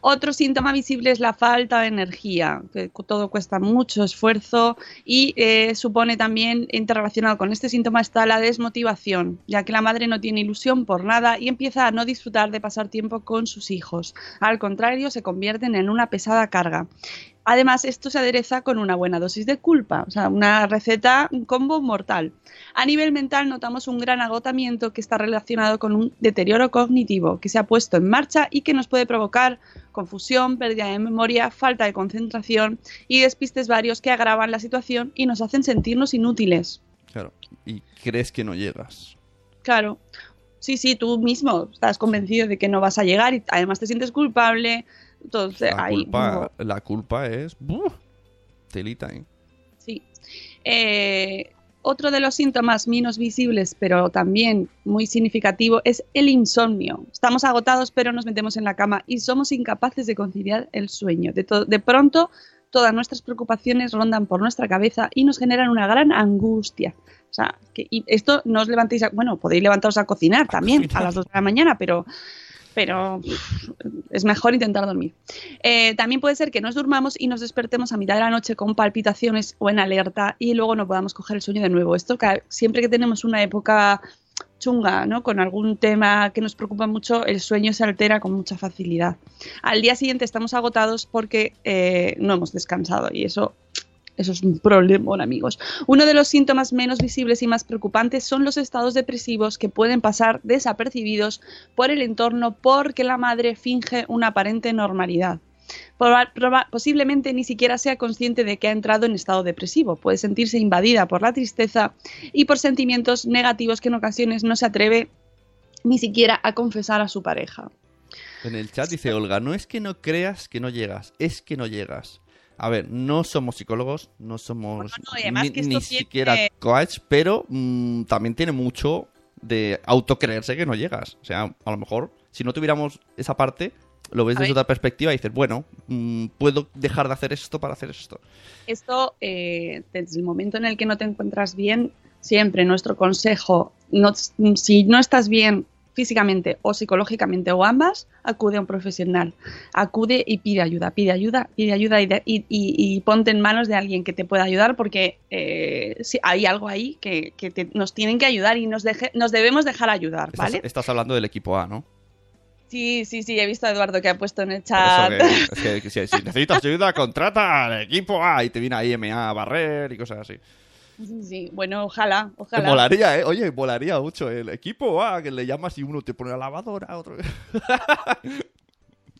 Otro síntoma visible es la falta de energía, que todo cuesta mucho esfuerzo y eh, supone también, interrelacionado con este síntoma, está la desmotivación, ya que la madre no tiene ilusión por nada y empieza a no disfrutar de pasar tiempo con sus hijos. Al contrario, se convierten en una pesada carga. Además, esto se adereza con una buena dosis de culpa, o sea, una receta, un combo mortal. A nivel mental notamos un gran agotamiento que está relacionado con un deterioro cognitivo que se ha puesto en marcha y que nos puede provocar confusión, pérdida de memoria, falta de concentración y despistes varios que agravan la situación y nos hacen sentirnos inútiles. Claro, y crees que no llegas. Claro. Sí, sí, tú mismo estás convencido de que no vas a llegar y además te sientes culpable, entonces, la, ahí, culpa, la culpa es... ¡buh! telita, ¿eh? Sí. Eh, otro de los síntomas menos visibles, pero también muy significativo, es el insomnio. Estamos agotados, pero nos metemos en la cama y somos incapaces de conciliar el sueño. De, de pronto, todas nuestras preocupaciones rondan por nuestra cabeza y nos generan una gran angustia. O sea, que, y esto no os levantéis a, bueno, podéis levantaros a cocinar también a las 2 de la mañana, pero pero es mejor intentar dormir. Eh, también puede ser que nos durmamos y nos despertemos a mitad de la noche con palpitaciones o en alerta y luego no podamos coger el sueño de nuevo. Esto siempre que tenemos una época chunga, ¿no? Con algún tema que nos preocupa mucho, el sueño se altera con mucha facilidad. Al día siguiente estamos agotados porque eh, no hemos descansado y eso eso es un problema, amigos. Uno de los síntomas menos visibles y más preocupantes son los estados depresivos que pueden pasar desapercibidos por el entorno porque la madre finge una aparente normalidad. posiblemente ni siquiera sea consciente de que ha entrado en estado depresivo. Puede sentirse invadida por la tristeza y por sentimientos negativos que en ocasiones no se atreve ni siquiera a confesar a su pareja. En el chat dice Olga, no es que no creas que no llegas, es que no llegas. A ver, no somos psicólogos, no somos Bueno, no, ni, tiene- siquiera coach, pero mm, también tiene mucho de autocreerse que no llegas. O sea, a lo mejor, si no tuviéramos esa parte, lo ves desde otra perspectiva y dices, bueno, mm, puedo dejar de hacer esto para hacer esto. Esto, eh, desde el momento en el que no te encuentras bien, siempre nuestro consejo, no- si no estás bien físicamente o psicológicamente o ambas, acude a un profesional. Acude y pide ayuda, pide ayuda, pide ayuda y, de- y- y- y ponte en manos de alguien que te pueda ayudar porque eh, sí, hay algo ahí que, que te- nos tienen que ayudar y nos, deje- nos debemos dejar ayudar, ¿vale? estás hablando del equipo A, ¿no? Sí, sí, sí, he visto a Eduardo que ha puesto en el chat. que- es que, que (laughs) si, si necesitas ayuda, contrata al equipo A y te viene ahí MA a barrer y cosas así. Sí, sí, bueno, ojalá, ojalá. molaría, ¿eh? Oye, molaría mucho el equipo A, que le llamas y uno te pone la lavadora, otro...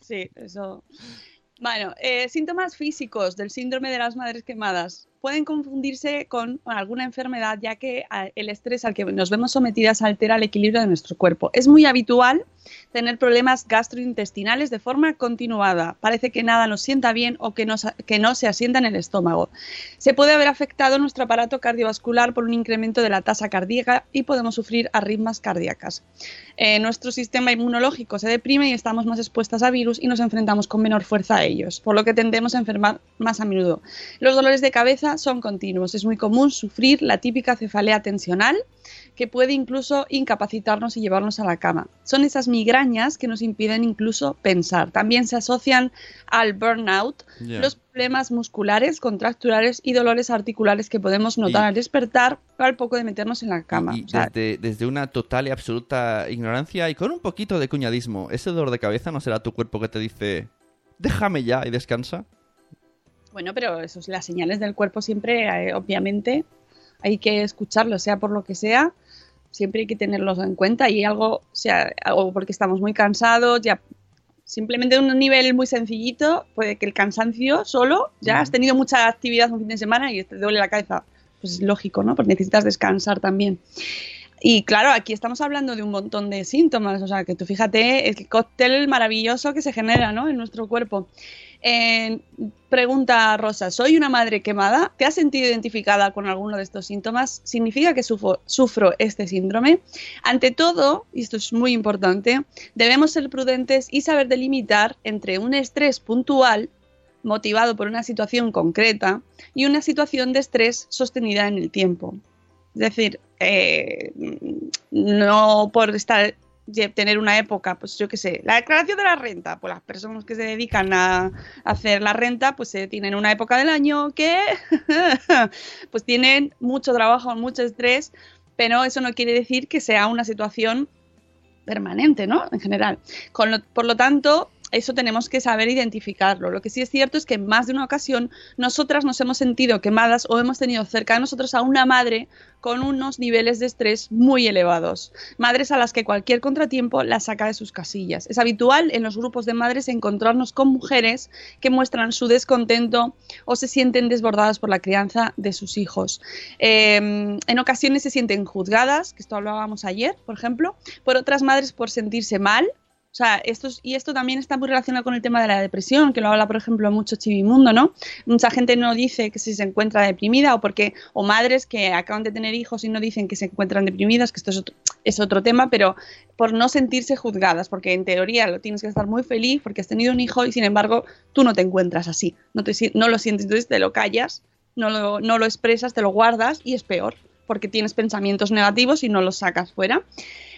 Sí, eso. Bueno, eh, síntomas físicos del síndrome de las madres quemadas pueden confundirse con alguna enfermedad, ya que ah, el estrés al que nos vemos sometidas altera el equilibrio de nuestro cuerpo. Es muy habitual tener problemas gastrointestinales de forma continuada. Parece que nada nos sienta bien o que no, sa- que no se asienta en el estómago. Se puede haber afectado nuestro aparato cardiovascular por un incremento de la tasa cardíaca y podemos sufrir arritmias cardíacas. Eh, nuestro sistema inmunológico se deprime y estamos más expuestas a virus y nos enfrentamos con menor fuerza a ellos, por lo que tendemos a enfermar más a menudo. Los dolores de cabeza son continuos. Es muy común sufrir la típica cefalea tensional que puede incluso incapacitarnos y llevarnos a la cama. Son esas migrañas que nos impiden incluso pensar. También se asocian al burnout, los problemas musculares, contracturales y dolores articulares que podemos notar Y- al despertar al poco de meternos en la cama. Y, y O sea, desde, desde una total y absoluta ignorancia y con un poquito de cuñadismo, ¿ese dolor de cabeza no será tu cuerpo que te dice, déjame ya y descansa? Bueno, pero eso es las señales del cuerpo siempre, eh, obviamente, hay que escucharlo, sea por lo que sea, siempre hay que tenerlos en cuenta y algo, sea, o porque estamos muy cansados, ya simplemente un nivel muy sencillito, puede que el cansancio solo, ya has tenido mucha actividad un fin de semana y te duele la cabeza, pues es lógico, ¿no? Porque necesitas descansar también. Y claro, aquí estamos hablando de un montón de síntomas, o sea, que tú fíjate el cóctel maravilloso que se genera, ¿no? En nuestro cuerpo. Eh, pregunta Rosa, ¿soy una madre quemada? ¿Te has sentido identificada con alguno de estos síntomas? ¿Significa que sufro, este síndrome? Ante todo, y esto es muy importante, debemos ser prudentes y saber delimitar entre un estrés puntual motivado por una situación concreta y una situación de estrés sostenida en el tiempo. Es decir, eh, no por estar tener una época, pues yo qué sé, la declaración de la renta, pues las personas que se dedican a hacer la renta, pues eh, tienen una época del año que (laughs) pues tienen mucho trabajo, mucho estrés, pero eso no quiere decir que sea una situación permanente, ¿no? En general. Por lo tanto, eso tenemos que saber identificarlo. Lo que sí es cierto es que en más de una ocasión nosotras nos hemos sentido quemadas o hemos tenido cerca de nosotros a una madre con unos niveles de estrés muy elevados. Madres a las que cualquier contratiempo las saca de sus casillas. Es habitual en los grupos de madres encontrarnos con mujeres que muestran su descontento o se sienten desbordadas por la crianza de sus hijos. Eh, en ocasiones se sienten juzgadas, que esto hablábamos ayer, por ejemplo, por otras madres por sentirse mal. O sea, esto es- y esto también está muy relacionado con el tema de la depresión, que lo habla, por ejemplo, mucho Chivimundo, ¿no? Mucha gente no dice que si se encuentra deprimida o porque, o madres que acaban de tener hijos y no dicen que se encuentran deprimidas, que esto es otro, es otro tema, pero por no sentirse juzgadas, porque en teoría lo tienes que estar muy feliz porque has tenido un hijo y sin embargo tú no te encuentras así, no, te, no lo sientes, entonces te lo callas, no lo, no lo expresas, te lo guardas y es peor, porque tienes pensamientos negativos y no los sacas fuera.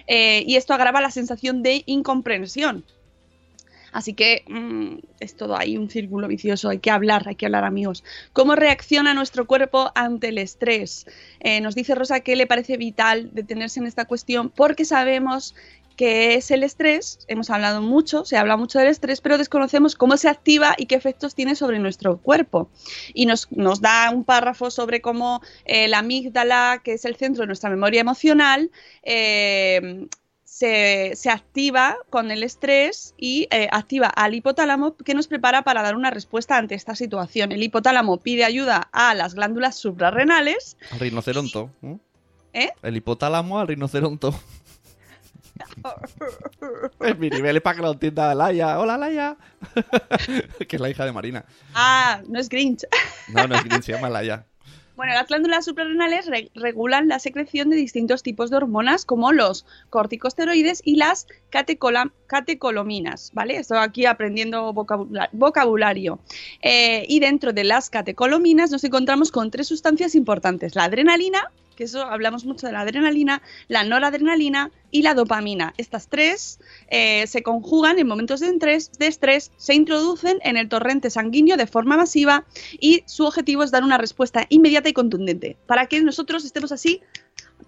Eh, y esto agrava la sensación de incomprensión. Así que mm, es todo ahí un círculo vicioso, hay que hablar, hay que hablar amigos. ¿Cómo reacciona nuestro cuerpo ante el estrés? Eh, nos dice Rosa que le parece vital detenerse en esta cuestión porque sabemos que es el estrés, hemos hablado mucho, se habla mucho del estrés, pero desconocemos cómo se activa y qué efectos tiene sobre nuestro cuerpo. Y nos, nos da un párrafo sobre cómo eh, la amígdala, que es el centro de nuestra memoria emocional, eh, se, se activa con el estrés y eh, activa al hipotálamo que nos prepara para dar una respuesta ante esta situación. El hipotálamo pide ayuda a las glándulas suprarrenales. Al rinoceronto. ¿no? ¿Eh? El hipotálamo al rinoceronto. (laughs) Es mi nivel es para que lo entienda Laia. Hola, Laia. (laughs) que es la hija de Marina. Ah, no es Grinch. No, no es Green, se llama Laia. Bueno, las glándulas suprarrenales re- regulan la secreción de distintos tipos de hormonas como los corticosteroides y las catecolominas, ¿vale? Estoy aquí aprendiendo vocabula- vocabulario. Eh, y dentro de las catecolaminas nos encontramos con tres sustancias importantes. La adrenalina, que eso hablamos mucho de la adrenalina, la noradrenalina y la dopamina. Estas tres eh, se conjugan en momentos de estrés, de estrés, se introducen en el torrente sanguíneo de forma masiva y su objetivo es dar una respuesta inmediata y contundente para que nosotros estemos así.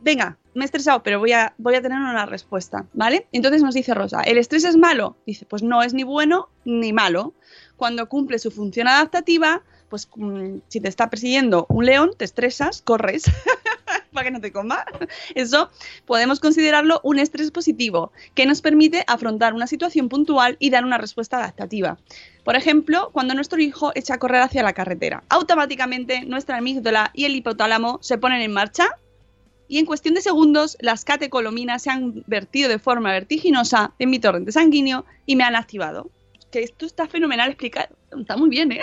Venga, me he estresado, pero voy a, voy a tener una respuesta, ¿vale? Entonces nos dice Rosa, ¿el estrés es malo? Dice, pues no es ni bueno ni malo. Cuando cumple su función adaptativa, pues mm, si te está persiguiendo un león, te estresas, corres (laughs) para que no te coma. Eso podemos considerarlo un estrés positivo, que nos permite afrontar una situación puntual y dar una respuesta adaptativa. Por ejemplo, cuando nuestro hijo echa a correr hacia la carretera, automáticamente nuestra amígdala y el hipotálamo se ponen en marcha y en cuestión de segundos las catecolaminas se han vertido de forma vertiginosa en mi torrente sanguíneo y me han activado. Que esto está fenomenal explicado. Está muy bien, ¿eh?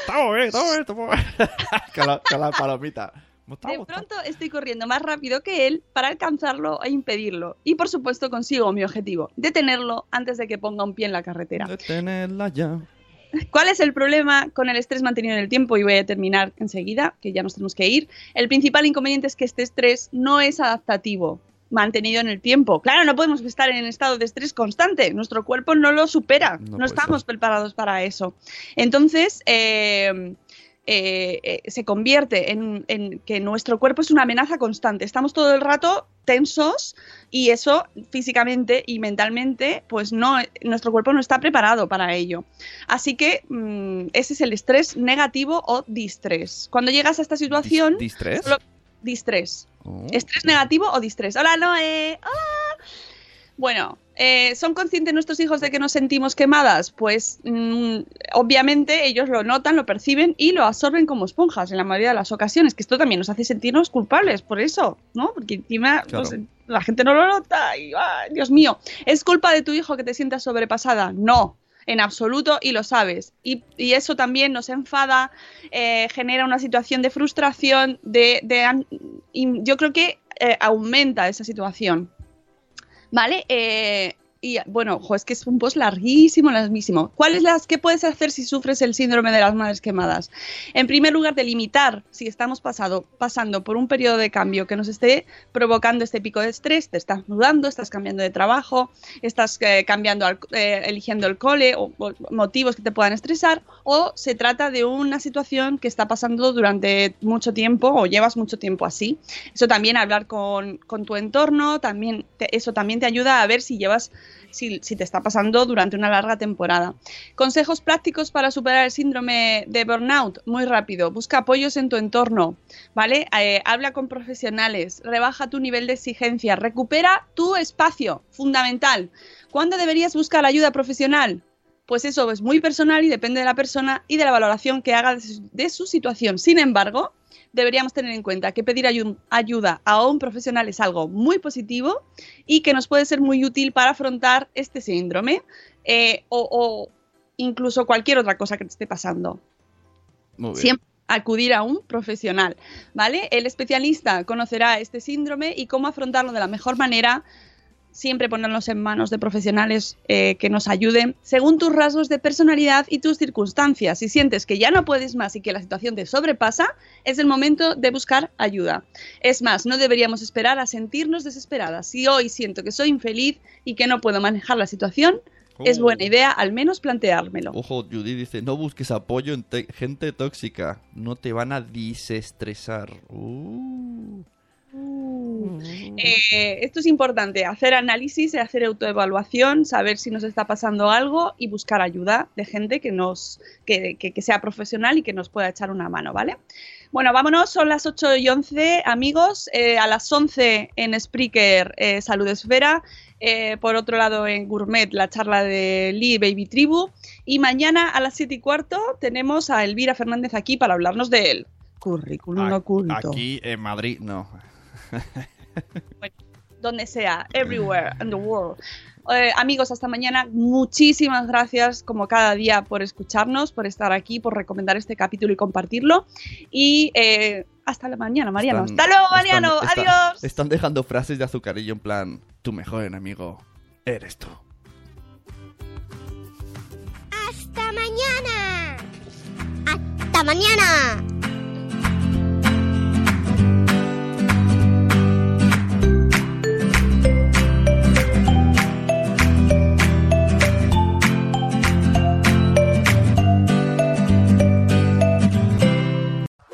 Está muy bien, está muy bien, está muy bien. (laughs) con, la, con la palomita. De pronto estoy corriendo más rápido que él para alcanzarlo e impedirlo. Y por supuesto consigo mi objetivo, detenerlo antes de que ponga un pie en la carretera. Detenerla ya. ¿Cuál es el problema con el estrés mantenido en el tiempo? Y voy a terminar enseguida, que ya nos tenemos que ir. El principal inconveniente es que este estrés no es adaptativo, mantenido en el tiempo. Claro, no podemos estar en estado de estrés constante. Nuestro cuerpo no lo supera. No estamos ser. preparados para eso. Entonces, eh, eh, eh, se convierte en, en que nuestro cuerpo es una amenaza constante. Estamos todo el rato tensos y eso físicamente y mentalmente, pues no, nuestro cuerpo no está preparado para ello. Así que mm, ese es el estrés negativo o distrés. Cuando llegas a esta situación, Dis- ¿Distrés? solo- distrés. Oh. ¿Estrés negativo o distrés? Hola, Noé. ¡Ah! Bueno, eh, ¿son conscientes nuestros hijos de que nos sentimos quemadas? Pues mm, obviamente ellos lo notan, lo perciben y lo absorben como esponjas en la mayoría de las ocasiones, que esto también nos hace sentirnos culpables por eso, ¿no? Porque encima Claro. pues, la gente no lo nota y, ¡ay, Dios mío, ¿es culpa de tu hijo que te sientas sobrepasada? No. En absoluto, y lo sabes. Y, y eso también nos enfada, eh, genera una situación de frustración, de, de y yo creo que eh, aumenta esa situación. ¿Vale? Eh, y bueno, jo, es que es un post larguísimo, larguísimo. ¿Cuáles las que puedes hacer si sufres el síndrome de las madres quemadas? En primer lugar, delimitar si estamos pasando por un periodo de cambio que nos esté provocando este pico de estrés, te estás mudando, estás cambiando de trabajo, estás eh, cambiando, al- eh, eligiendo el cole o, o motivos que te puedan estresar, o se trata de una situación que está pasando durante mucho tiempo o llevas mucho tiempo así. Eso también hablar con, con tu entorno, también te- eso también te ayuda a ver si llevas, si, te está pasando durante una larga temporada. Consejos prácticos para superar el síndrome de burnout. Muy rápido. Busca apoyos en tu entorno, ¿vale? Eh, habla con profesionales, rebaja tu nivel de exigencia, recupera tu espacio, fundamental. ¿Cuándo deberías buscar ayuda profesional? Pues eso es muy personal y depende de la persona y de la valoración que haga de su, de su situación. Sin embargo, deberíamos tener en cuenta que pedir ayu- ayuda a un profesional es algo muy positivo y que nos puede ser muy útil para afrontar este síndrome eh, o, o incluso cualquier otra cosa que te esté pasando. Muy bien. Siempre acudir a un profesional, ¿vale? El especialista conocerá este síndrome y cómo afrontarlo de la mejor manera. Siempre ponernos en manos de profesionales eh, que nos ayuden según tus rasgos de personalidad y tus circunstancias. Si sientes que ya no puedes más y que la situación te sobrepasa, es el momento de buscar ayuda. Es más, no deberíamos esperar a sentirnos desesperadas. Si hoy siento que soy infeliz y que no puedo manejar la situación, es Oh. buena idea al menos planteármelo. Ojo, Judy dice, no busques apoyo en te- gente tóxica. No te van a disestresar. Uh. Eh, esto es importante, hacer análisis, hacer autoevaluación, saber si nos está pasando algo y buscar ayuda de gente que nos que, que- que sea profesional y que nos pueda echar una mano, ¿vale? Bueno, vámonos, son las 8 y 11, amigos. Eh, a las 11 en Spreaker, eh, Salud Esfera. Eh, por otro lado, en Gourmet, la charla de Lee Baby Tribu. Y mañana a las 7 y cuarto tenemos a Elvira Fernández aquí para hablarnos del currículum A- oculto. Aquí en Madrid, no. (laughs) donde sea, everywhere in the world. Eh, amigos, hasta mañana. Muchísimas gracias, como cada día, por escucharnos, por estar aquí, por recomendar este capítulo y compartirlo. Y eh, hasta la mañana, Mariano. Están- hasta luego, Mariano. están- Adiós. Están dejando frases de azucarillo en plan, tu mejor enemigo eres tú. ¡Hasta mañana! ¡Hasta mañana!